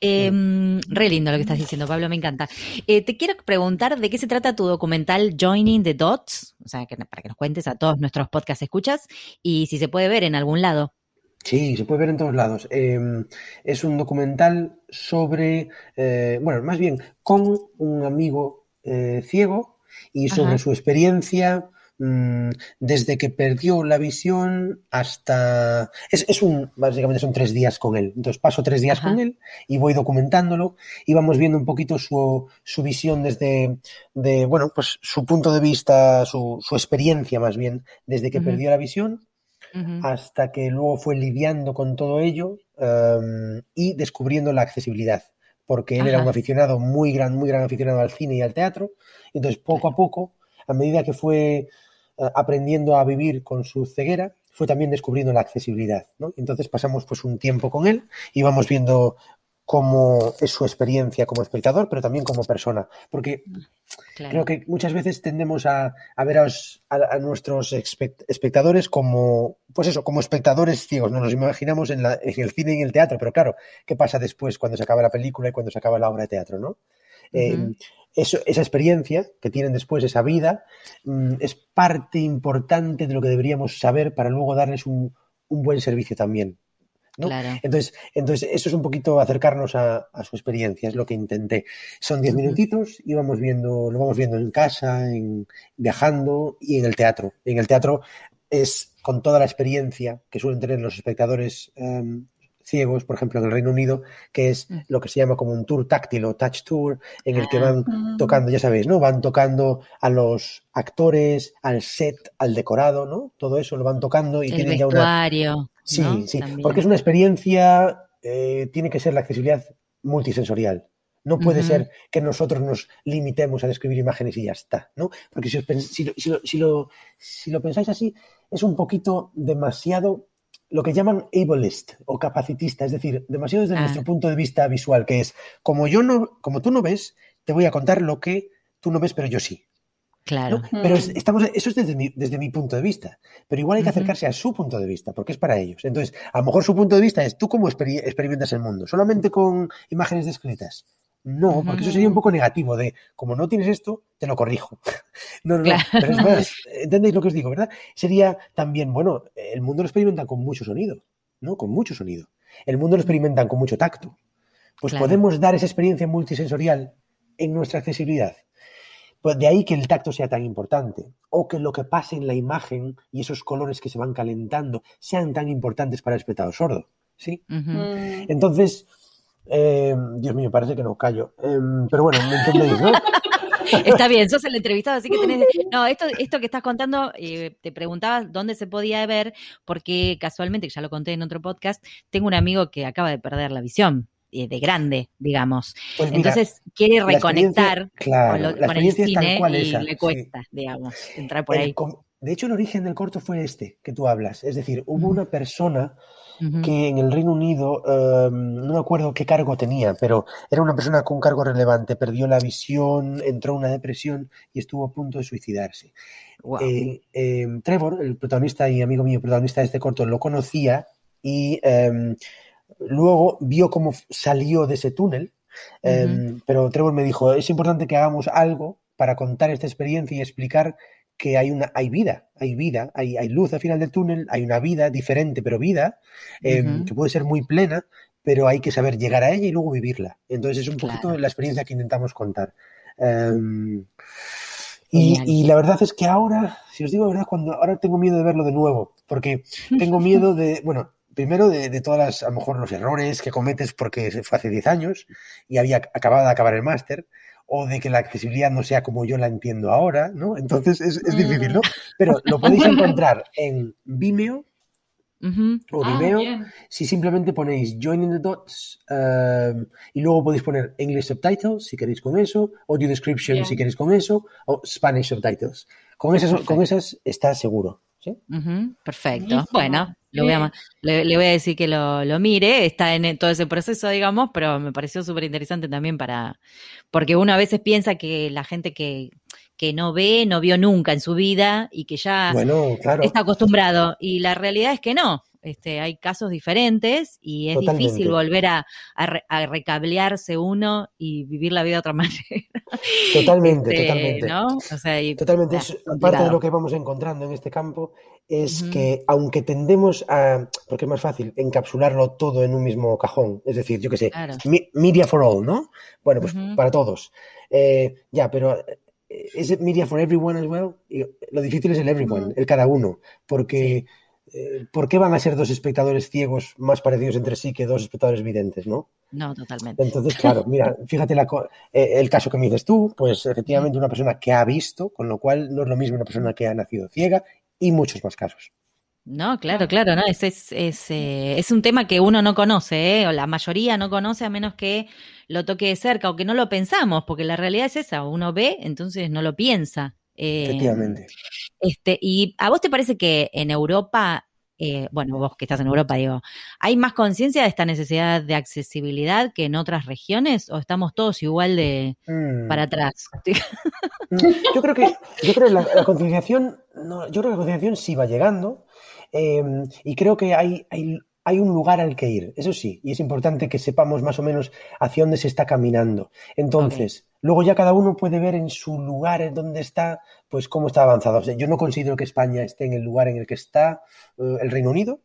Em, re lindo lo que estás diciendo, Pablo, me encanta. Eh, te quiero preguntar de qué se trata tu documental Joining the Dots, o sea, que, para que nos cuentes a todos nuestros podcast escuchas y si se puede ver en algún lado. Sí, se puede ver en todos lados. Em, es un documental sobre, eh, bueno, más bien con un amigo eh, ciego y sobre su experiencia mm, desde que perdió la visión hasta... Es, es, un, básicamente son tres días con él. Entonces paso tres días Ajá. con él y voy documentándolo y vamos viendo un poquito su, su visión desde, de, bueno, pues su punto de vista, su, su experiencia más bien, desde que perdió la visión uh -huh. hasta que luego fue lidiando con todo ello um, y descubriendo la accesibilidad porque él Ajá. era un aficionado muy gran, muy gran aficionado al cine y al teatro. Entonces, poco a poco, a medida que fue uh, aprendiendo a vivir con su ceguera, fue también descubriendo la accesibilidad. ¿no? Entonces pasamos pues un tiempo con él y vamos viendo cómo es su experiencia como espectador, pero también como persona. Porque claro. creo que muchas veces tendemos a, a ver a, a, a, nuestros espectadores como, pues eso, como espectadores ciegos. No nos imaginamos en, la, en, el cine y en el teatro, pero claro, ¿qué pasa después cuando se acaba la película y cuando se acaba la obra de teatro, no? Uh -huh. eh, eso, esa experiencia que tienen después, esa vida, mmm, es parte importante de lo que deberíamos saber para luego darles un, un buen servicio también. ¿No? Claro. Entonces, entonces, eso es un poquito acercarnos a, a su experiencia, es lo que intenté. Son diez minutitos y vamos viendo, lo vamos viendo en casa, en, viajando y en el teatro. En el teatro es con toda la experiencia que suelen tener los espectadores um, ciegos, por ejemplo, en el Reino Unido, que es mm. lo que se llama como un tour táctil o touch tour, en el que van ah. tocando, ya sabéis, ¿no? Van tocando a los actores, al set, al decorado, ¿no? Todo eso lo van tocando y el tienen vestuario, ya una. Sí, ¿no? sí, También. porque es una experiencia, eh, tiene que ser la accesibilidad multisensorial. No puede uh -huh. ser que nosotros nos limitemos a describir imágenes y ya está, ¿no? Porque si, os, si, si, lo, si, lo, si lo pensáis así, es un poquito demasiado lo que llaman ableist o capacitista, es decir, demasiado desde ah. nuestro punto de vista visual, que es como yo no, como tú no ves, te voy a contar lo que tú no ves, pero yo sí. Claro. ¿no? Pero es, estamos, eso es desde mi, desde mi, punto de vista. Pero igual hay que acercarse uh -huh. a su punto de vista, porque es para ellos. Entonces, a lo mejor su punto de vista es tú cómo exper experimentas el mundo, solamente con imágenes descritas. No, porque eso sería un poco negativo de, como no tienes esto, te lo corrijo. No, no, claro. no. Pero es más, ¿entendéis lo que os digo, verdad? Sería también, bueno, el mundo lo experimentan con mucho sonido, ¿no? Con mucho sonido. El mundo lo experimentan con mucho tacto. Pues claro. podemos dar esa experiencia multisensorial en nuestra accesibilidad. Pues de ahí que el tacto sea tan importante, o que lo que pase en la imagen y esos colores que se van calentando sean tan importantes para el espectador sordo, ¿sí? Uh -huh. Entonces, eh, Dios mío, parece que no callo. Eh, pero bueno, me entendéis, ¿no? Está bien, sos el entrevistado, así que tenés. No, esto, esto que estás contando, eh, te preguntaba dónde se podía ver, porque casualmente, ya lo conté en otro podcast, tengo un amigo que acaba de perder la visión eh, de grande, digamos. Pues mira, Entonces quiere reconectar claro, con, lo, con el cine y le cuesta, sí. digamos, entrar por el, ahí. De hecho, el origen del corto fue este que tú hablas. Es decir, hubo una persona que en el Reino Unido, um, no me acuerdo qué cargo tenía, pero era una persona con un cargo relevante, perdió la visión, entró en una depresión y estuvo a punto de suicidarse. Wow. Eh, eh, Trevor, el protagonista y amigo mío, protagonista de este corto, lo conocía y um, luego vio cómo salió de ese túnel, uh -huh. um, pero Trevor me dijo, es importante que hagamos algo para contar esta experiencia y explicar que hay una hay vida, hay vida, hay, hay luz al final del túnel, hay una vida diferente, pero vida, eh, uh -huh. que puede ser muy plena, pero hay que saber llegar a ella y luego vivirla. Entonces es un claro. poquito la experiencia que intentamos contar. Um, y, y, la verdad es que ahora, si os digo la verdad, cuando ahora tengo miedo de verlo de nuevo, porque tengo miedo de, bueno, primero de, de, todas las, a lo mejor los errores que cometes porque fue hace 10 años y había acabado de acabar el máster, o de que la accesibilidad no sea como yo la entiendo ahora, ¿no? Entonces es, es difícil, ¿no? Pero lo podéis encontrar en Vimeo uh -huh. o Vimeo ah, si simplemente ponéis Joining the Dots um, y luego podéis poner English Subtitles si queréis con eso, Audio Description bien. si queréis con eso, o Spanish Subtitles. Con esas, con esas está seguro. ¿Sí? Uh -huh. Perfecto. Bueno, voy a, le, le, voy a decir que lo, lo, mire, está en todo ese proceso, digamos, pero me pareció súper interesante también para, porque uno a veces piensa que la gente que, que no ve, no vio nunca en su vida y que ya bueno, claro. está acostumbrado. Y la realidad es que no. Este, hay casos diferentes y es Totalmente. difícil volver a, a, a, recablearse uno y vivir la vida de otra manera. Totalmente, este, totalmente. ¿no? o sea, y, totalmente. Es parte de lo que vamos encontrando en este campo es uh -huh. que aunque tendemos a, porque es más fácil, encapsularlo todo en un mismo cajón, es decir, yo qué sé, claro. media for all, ¿no? Bueno, pues uh -huh. para todos. Eh, ya, pero es media for everyone as well. lo difícil es el everyone, el cada uno, porque eh, ¿por qué van a ser dos espectadores ciegos más parecidos entre sí que dos espectadores videntes, no? No, totalmente. Entonces, claro, mira, fíjate eh, el caso que me dices tú, pues efectivamente una persona que ha visto, con lo cual no es lo mismo una persona que ha nacido ciega y muchos más casos. No, claro, claro, no, es, es, es, eh, es un tema que uno no conoce, ¿eh? o la mayoría no conoce a menos que lo toque de cerca o que no lo pensamos, porque la realidad es esa, uno ve, entonces no lo piensa. Efectivamente. Este, y a vos te parece que en Europa, eh, bueno, vos que estás en Europa, digo, ¿hay más conciencia de esta necesidad de accesibilidad que en otras regiones? ¿O estamos todos igual de mm. para atrás? Mm, yo creo que, yo creo la, concienciación, no, yo creo que la concienciación sí va llegando. Em, y creo que hay, hay, hay un lugar al que ir, eso sí, y es importante que sepamos más o menos hacia dónde se está caminando. Entonces, luego ya cada uno puede ver en su lugar en donde está, pues cómo está avanzado. yo no considero que España esté en el lugar en el que está eh, el Reino Unido.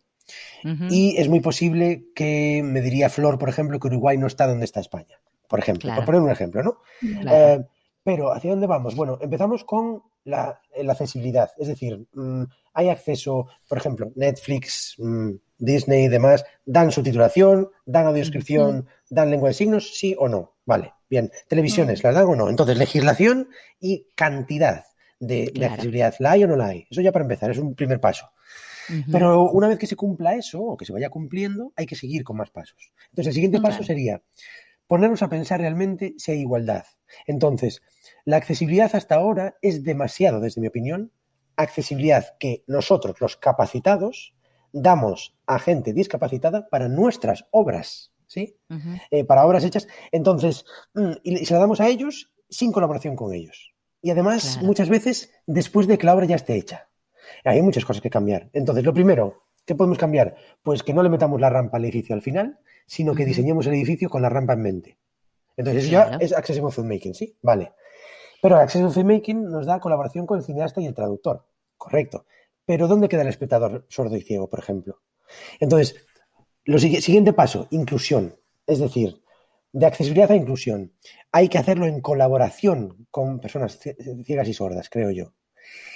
Y es muy posible que me diría Flor, por ejemplo, que Uruguay no está donde está España. Por ejemplo, por poner un ejemplo, ¿no? Eh, pero, ¿hacia dónde vamos? Bueno, empezamos con la, accesibilidad. Es decir, mm, hay acceso, por ejemplo, Netflix, mm, Disney y demás, dan subtitulación, dan audioscripción, dan lengua de signos, sí o no. Vale, bien. Televisiones, ¿las dan o no? Entonces, legislación y cantidad de, accesibilidad. ¿La hay o no la hay? Eso ya para empezar, es un primer paso. Pero una vez que se cumpla eso, o que se vaya cumpliendo, hay que seguir con más pasos. Entonces, el siguiente paso sería ponernos a pensar realmente si hay igualdad. Entonces, la accesibilidad hasta ahora es demasiado, desde mi opinión, accesibilidad que nosotros, los capacitados, damos a gente discapacitada para nuestras obras, ¿sí? Eh, para obras hechas. Entonces, mm, y se la damos a ellos sin colaboración con ellos. Y además, muchas veces, después de que la obra ya esté hecha. Hay muchas cosas que cambiar. Entonces, lo primero, ¿qué podemos cambiar? Pues que no le metamos la rampa al edificio al final, sino que diseñemos el edificio con la rampa en mente. Entonces, eso ya es Accessible Filmmaking, ¿sí? Vale. Pero Accessible Filmmaking nos da colaboración con el cineasta y el traductor. Correcto. Pero ¿dónde queda el espectador sordo y ciego, por ejemplo? Entonces, lo siguiente paso, inclusión. Es decir, de accesibilidad a inclusión. Hay que hacerlo en colaboración con personas ciegas y sordas, creo yo.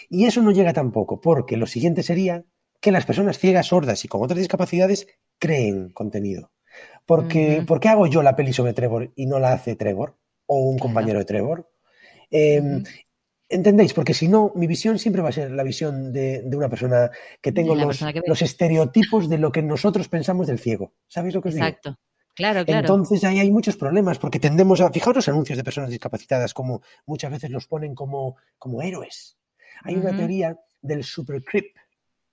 Y eso no llega tampoco, porque lo siguiente sería que las personas ciegas, sordas y con otras discapacidades creen contenido. Porque, ¿Por qué hago yo la peli sobre Trevor y no la hace Trevor o un compañero de Trevor? Em, ¿Entendéis? Porque si no, mi visión siempre va a ser la visión de, una persona que tengo los, estereotipos de lo que nosotros pensamos del ciego. ¿Sabéis lo que os digo? Exacto. Claro, claro. Entonces ahí hay muchos problemas porque tendemos a. Fijaros los anuncios de personas discapacitadas, como muchas veces los ponen como, como héroes. Hay una teoría del super creep.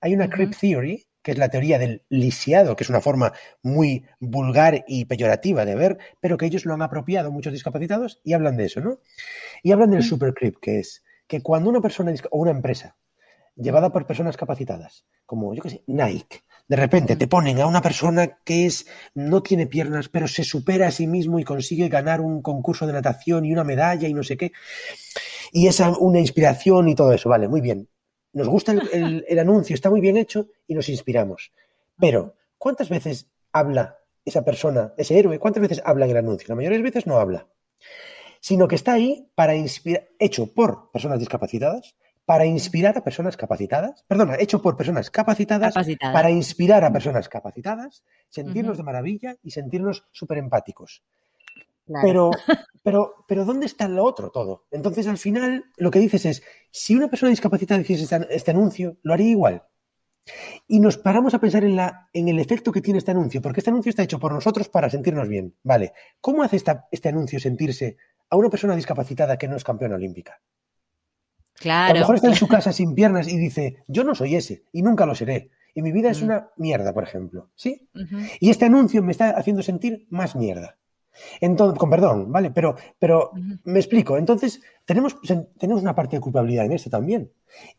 Hay una creep theory, que es la teoría del lisiado, que es una forma muy vulgar y peyorativa de ver, pero que ellos lo han apropiado muchos discapacitados y hablan de eso, ¿no? Y hablan del super creep, que es que cuando una persona o una empresa llevada por personas capacitadas, como yo que sé, Nike, de repente te ponen a una persona que es no tiene piernas, pero se supera a sí mismo y consigue ganar un concurso de natación y una medalla y no sé qué, y es una inspiración y todo eso, vale, muy bien. Nos gusta el, el anuncio, está muy bien hecho y nos inspiramos. Pero, ¿cuántas veces habla esa persona, ese héroe? ¿Cuántas veces habla en el anuncio? La mayoría de las veces no habla sino que está ahí para inspirar, hecho por personas discapacitadas, para inspirar a personas capacitadas, perdona, hecho por personas capacitadas, para inspirar a personas capacitadas, sentirnos de maravilla y sentirnos súper empáticos. Pero, pero, pero, ¿dónde está lo otro todo? Entonces, al final, lo que dices es, si una persona discapacitada hiciese este, este, anuncio, lo haría igual. Y nos paramos a pensar en, la, en el efecto que tiene este anuncio, porque este anuncio está hecho por nosotros para sentirnos bien. Vale, ¿cómo hace este anuncio sentirse a una persona discapacitada que no es campeona olímpica. Claro. A lo mejor está en su casa sin piernas y dice, yo no soy ese y nunca lo seré. Y mi vida es mm. una mierda, por ejemplo. ¿Sí? Y este anuncio me está haciendo sentir más mierda. Entonces, con perdón, ¿vale? Pero, pero me explico. Entonces, tenemos, tenemos una parte de culpabilidad en esto también.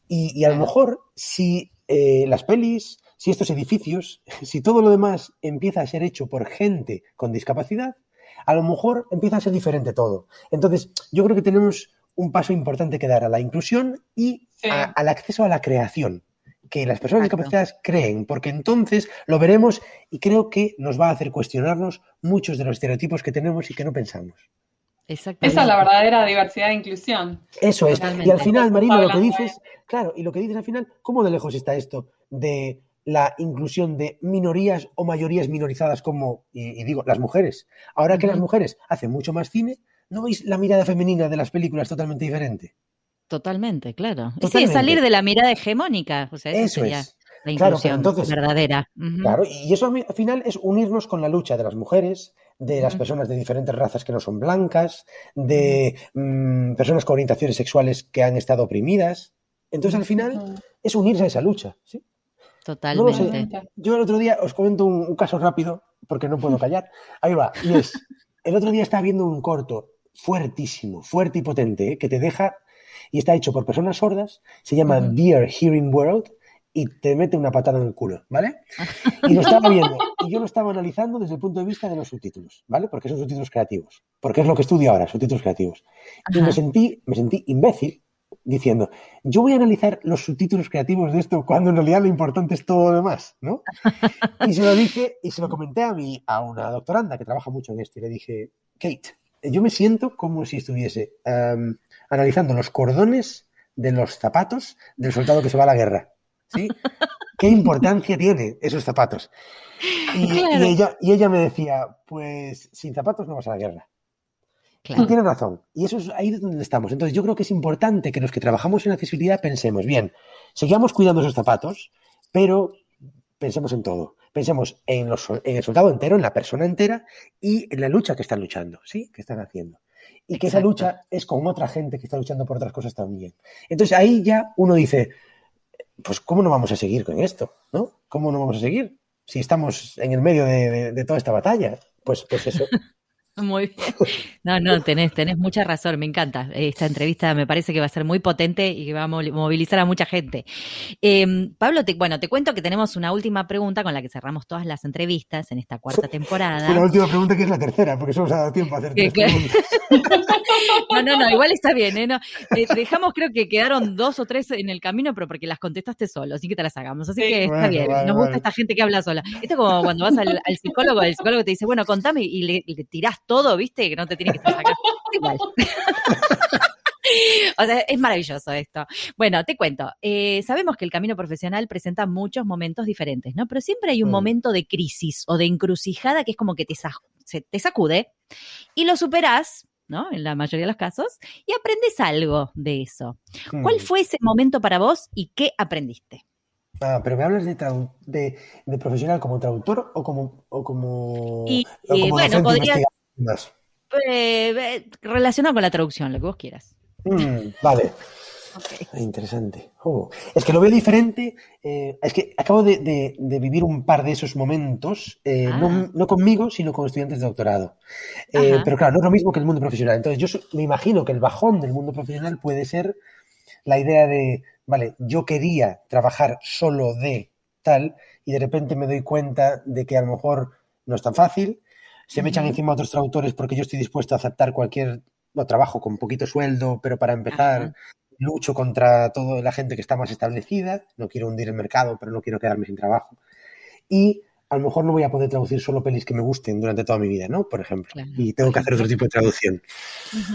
Y, a lo mejor, si eh, las pelis, si estos edificios, si todo lo demás empieza a ser hecho por gente con discapacidad, a lo mejor empieza a ser diferente todo. Entonces, yo creo que tenemos un paso importante que dar a la inclusión y al acceso a la creación que las personas discapacitadas creen, porque entonces lo veremos y creo que nos va a hacer cuestionarnos muchos de los estereotipos que tenemos y que no pensamos. Esa es la verdadera diversidad e inclusión. Eso es. Y al final, Marina, lo que dices, claro, y lo que dices al final, ¿cómo de lejos está esto de la inclusión de minorías o mayorías minorizadas como, y, digo, las mujeres? Ahora que las mujeres hacen mucho más cine, ¿no veis la mirada femenina de las películas totalmente diferente? Totalmente, claro. Sí, salir de la mirada hegemónica. O sea, eso, es. La inclusión verdadera. Claro, y eso al final es unirnos con la lucha de las mujeres, de las personas de diferentes razas que no son blancas, de mm, personas con orientaciones sexuales que han estado oprimidas. Entonces, al final, es unirse a esa lucha. ¿sí? Totalmente. Yo el otro día os comento un, caso rápido, porque no puedo callar. Ahí va. Y es, el otro día estaba viendo un corto fuertísimo, fuerte y potente, ¿eh? que te deja, y está hecho por personas sordas, se llama Dear Hearing World, y te mete una patada en el culo, ¿vale? Y lo estaba viendo, y yo lo estaba analizando desde el punto de vista de los subtítulos, ¿vale? Porque son subtítulos creativos, porque es lo que estudio ahora, subtítulos creativos. Y me sentí, me sentí imbécil diciendo, yo voy a analizar los subtítulos creativos de esto cuando en realidad lo importante es todo lo demás, ¿no? Y se lo dije, y se lo comenté a, mí, a una doctoranda que trabaja mucho en esto, y le dije, Kate, yo me siento como si estuviese analizando los cordones de los zapatos del soldado que se va a la guerra. ¿sí? ¿Qué importancia tiene esos zapatos? Y, ella, y ella me decía, pues sin zapatos no vas a la guerra. Claro. Y tiene razón. Y eso es ahí donde estamos. Entonces yo creo que es importante que los que trabajamos en accesibilidad pensemos, bien, sigamos cuidando esos zapatos, pero pensemos en todo. Pensemos en, los, en el soldado entero, en la persona entera y en la lucha que están luchando, ¿sí? Que están haciendo. Y que esa lucha es con otra gente que está luchando por otras cosas también. Entonces ahí ya uno dice, pues ¿cómo no vamos a seguir con esto? ¿No? ¿Cómo no vamos a seguir? Si estamos en el medio de, toda esta batalla. Pues, pues eso. Muy bien. No, no, tenés, tenés mucha razón, me encanta. Esta entrevista me parece que va a ser muy potente y que va a movilizar a mucha gente. Em, Pablo, te, bueno, te cuento que tenemos una última pregunta con la que cerramos todas las entrevistas en esta cuarta temporada. La última pregunta que es la tercera, porque eso nos ha dado tiempo a hacer tres preguntas. No, no, no, igual está bien. ¿eh? No, eh, dejamos, creo que quedaron dos o tres en el camino, pero porque las contestaste solo, así que te las hagamos. Así que está bien. Nos gusta esta gente que habla sola. Esto es como cuando vas al, psicólogo, el psicólogo te dice, bueno, contame y le, le tirás todo, ¿viste? Que no te tiene que estar sacando. Igual. O sea, es maravilloso esto. Bueno, te cuento. Eh, sabemos que el camino profesional presenta muchos momentos diferentes, ¿no? Pero siempre hay un mm. momento de crisis o de encrucijada que es como que te, te sacude y lo superás ¿no? En la mayoría de los casos, y aprendes algo de eso. ¿Cuál mm. fue ese momento para vos y qué aprendiste? Ah, pero me hablas de, de, profesional como traductor o como, o como, y, bueno, eh, relacionado con la traducción, lo que vos quieras. Mm, vale. Interesante. Oh, es que lo veo diferente. Eh, es que acabo de, vivir un par de esos momentos, eh, ah. no, conmigo, sino con estudiantes de doctorado. pero claro, no es lo mismo que el mundo profesional. Entonces, yo me imagino que el bajón del mundo profesional puede ser la idea de, vale, yo quería trabajar solo de tal y de repente me doy cuenta de que a lo mejor no es tan fácil se me echan encima otros traductores porque yo estoy dispuesto a aceptar cualquier trabajo con poquito sueldo, pero para empezar lucho contra toda la gente que está más establecida, no quiero hundir el mercado, pero no quiero quedarme sin trabajo. Y a lo mejor no voy a poder traducir solo pelis que me gusten durante toda mi vida, ¿no? Por ejemplo. y tengo que hacer otro tipo de traducción.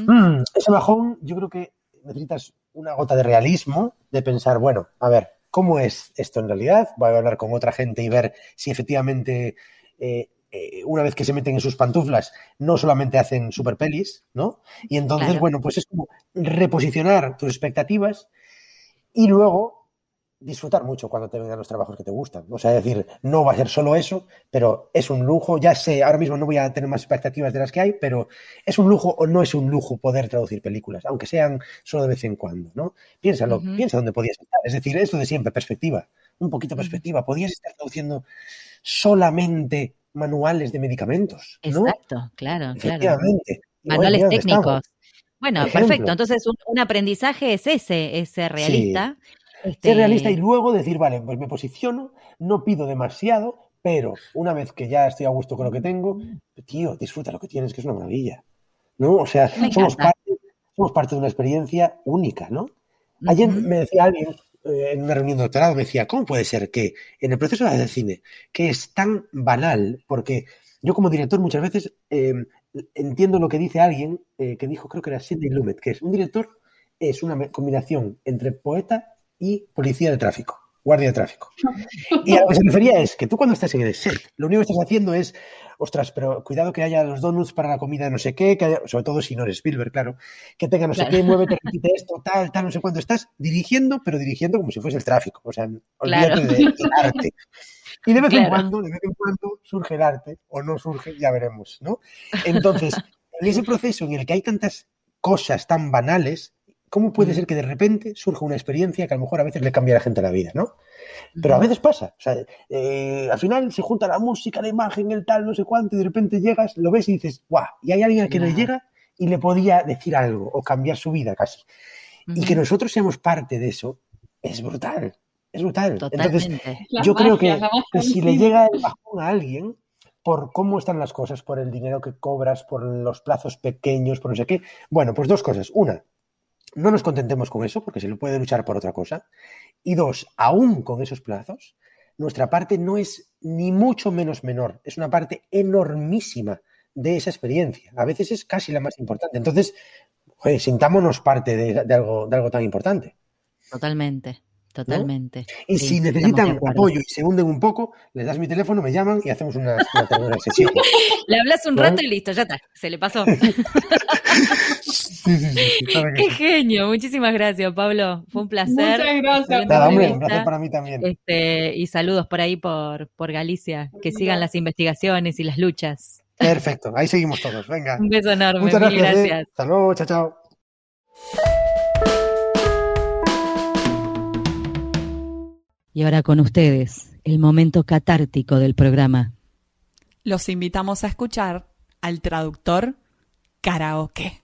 Mm, ese bajón, yo creo que necesitas una gota de realismo, de pensar, bueno, a ver, ¿cómo es esto en realidad? Voy a hablar con otra gente y ver si efectivamente eh, eh, una vez que se meten en sus pantuflas, no solamente hacen super pelis, ¿no? Y entonces, bueno, pues es como reposicionar tus expectativas y luego disfrutar mucho cuando te vengan los trabajos que te gustan. O sea, es decir, no va a ser solo eso, pero es un lujo. Ya sé, ahora mismo no voy a tener más expectativas de las que hay, pero es un lujo o no es un lujo poder traducir películas, aunque sean solo de vez en cuando, ¿no? Piénsalo, piensa dónde podías estar. Es decir, esto de siempre, perspectiva, un poquito de perspectiva. Podías estar traduciendo solamente manuales de medicamentos. Exacto, claro, claro. Manuales técnicos. Bueno, perfecto. Entonces, un, aprendizaje es ese, es ser realista. Ser realista y luego decir, vale, pues me posiciono, no pido demasiado, pero una vez que ya estoy a gusto con lo que tengo, tío, disfruta lo que tienes, que es una maravilla. ¿No? O sea, somos parte, somos parte, de una experiencia única, ¿no? Ayer me decía alguien, en una reunión de doctorado me decía, ¿cómo puede ser que en el proceso de hacer cine, que es tan banal, porque yo como director muchas veces eh, entiendo lo que dice alguien eh, que dijo, creo que era Sidney Lumet, que es un director, es una combinación entre poeta y policía de tráfico, guardia de tráfico. Y a lo que se refería es que tú cuando estás en el set, lo único que estás haciendo es, ostras, pero cuidado que haya los donuts para la comida no sé qué, que sobre todo si no eres Spielberg, claro, que tenga no sé qué, muévete, repite esto, tal, tal, no sé cuándo. Estás dirigiendo, pero dirigiendo como si fuese el tráfico. O sea, olvídate del arte. Y de vez en cuando, de vez en cuando surge el arte, o no surge, ya veremos, ¿no? Entonces, en ese proceso en el que hay tantas cosas tan banales, ¿cómo puede ser que de repente surja una experiencia que a lo mejor a veces le cambia a la gente la vida, ¿no? Pero a veces pasa. O sea, eh, al final se junta la música, la imagen, el tal, no sé cuánto, y de repente llegas, lo ves y dices, ¡guau! Y hay alguien a que le llega y le podía decir algo o cambiar su vida casi. Y que nosotros seamos parte de eso es brutal. Es brutal. Entonces, yo creo que, si le llega el bajón a alguien, por cómo están las cosas, por el dinero que cobras, por los plazos pequeños, por no sé qué. Bueno, pues dos cosas. Una, no nos contentemos con eso, porque se le puede luchar por otra cosa. Y dos, aún con esos plazos, nuestra parte no es ni mucho menos menor, es una parte enormísima de esa experiencia. A veces es casi la más importante. Entonces, sintámonos parte de, algo, de algo tan importante. Totalmente. Totalmente. Y si necesitan apoyo y se hunden un poco, les das mi teléfono, me llaman y hacemos una, una sesión. Le hablas un rato y listo, ya está, se le pasó. Qué genio, muchísimas gracias, Pablo. Fue un placer. Muchas gracias. Nada, hombre, un placer para mí también. Este, y saludos por ahí por, por Galicia, que sigan las investigaciones y las luchas. Perfecto, ahí seguimos todos. Venga. Un beso enorme, Muchas gracias. ¿eh? gracias. Hasta luego, chao, chao. Y ahora con ustedes, el momento catártico del programa. Los invitamos a escuchar al traductor karaoke.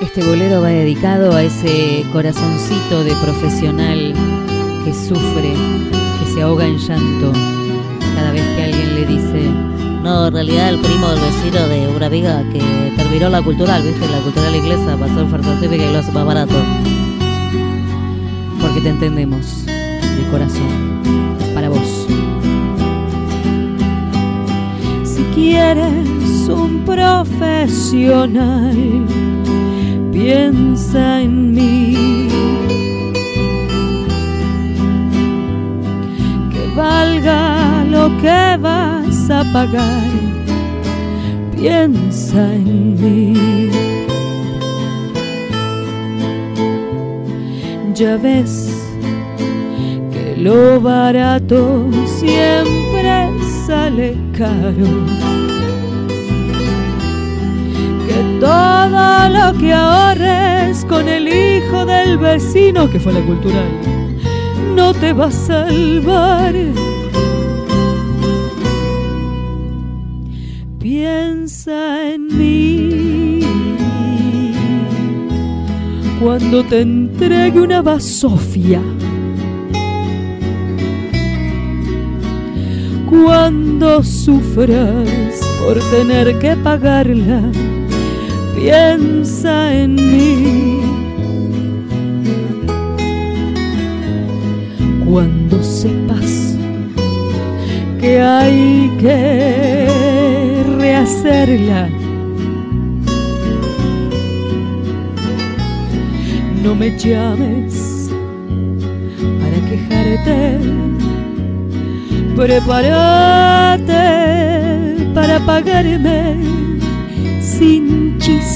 Este bolero va dedicado a ese corazoncito de profesional que sufre, que se ahoga en llanto cada vez que alguien le dice no, en realidad el primo del vecino de una amiga que terminó la cultural, viste, la cultural inglesa, pasó el farmacéutica y lo hace más barato porque te entendemos de corazón. Para vos. Si quieres un profesional, piensa en mí. Que valga lo que vas a pagar, piensa en mí. ya ves que lo barato siempre sale caro. Todo lo que ahorres con el hijo del vecino, que fue la cultural, no te va a salvar. Piensa en mí cuando te entregue una basofia. Cuando sufras por tener que pagarla, piensa en mí. Cuando sepas que hay que rehacerla, no me llames para quejarte. Prepárate para pagarme sin chistar.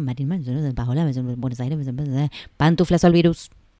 Buenos Aires, pantuflas al virus.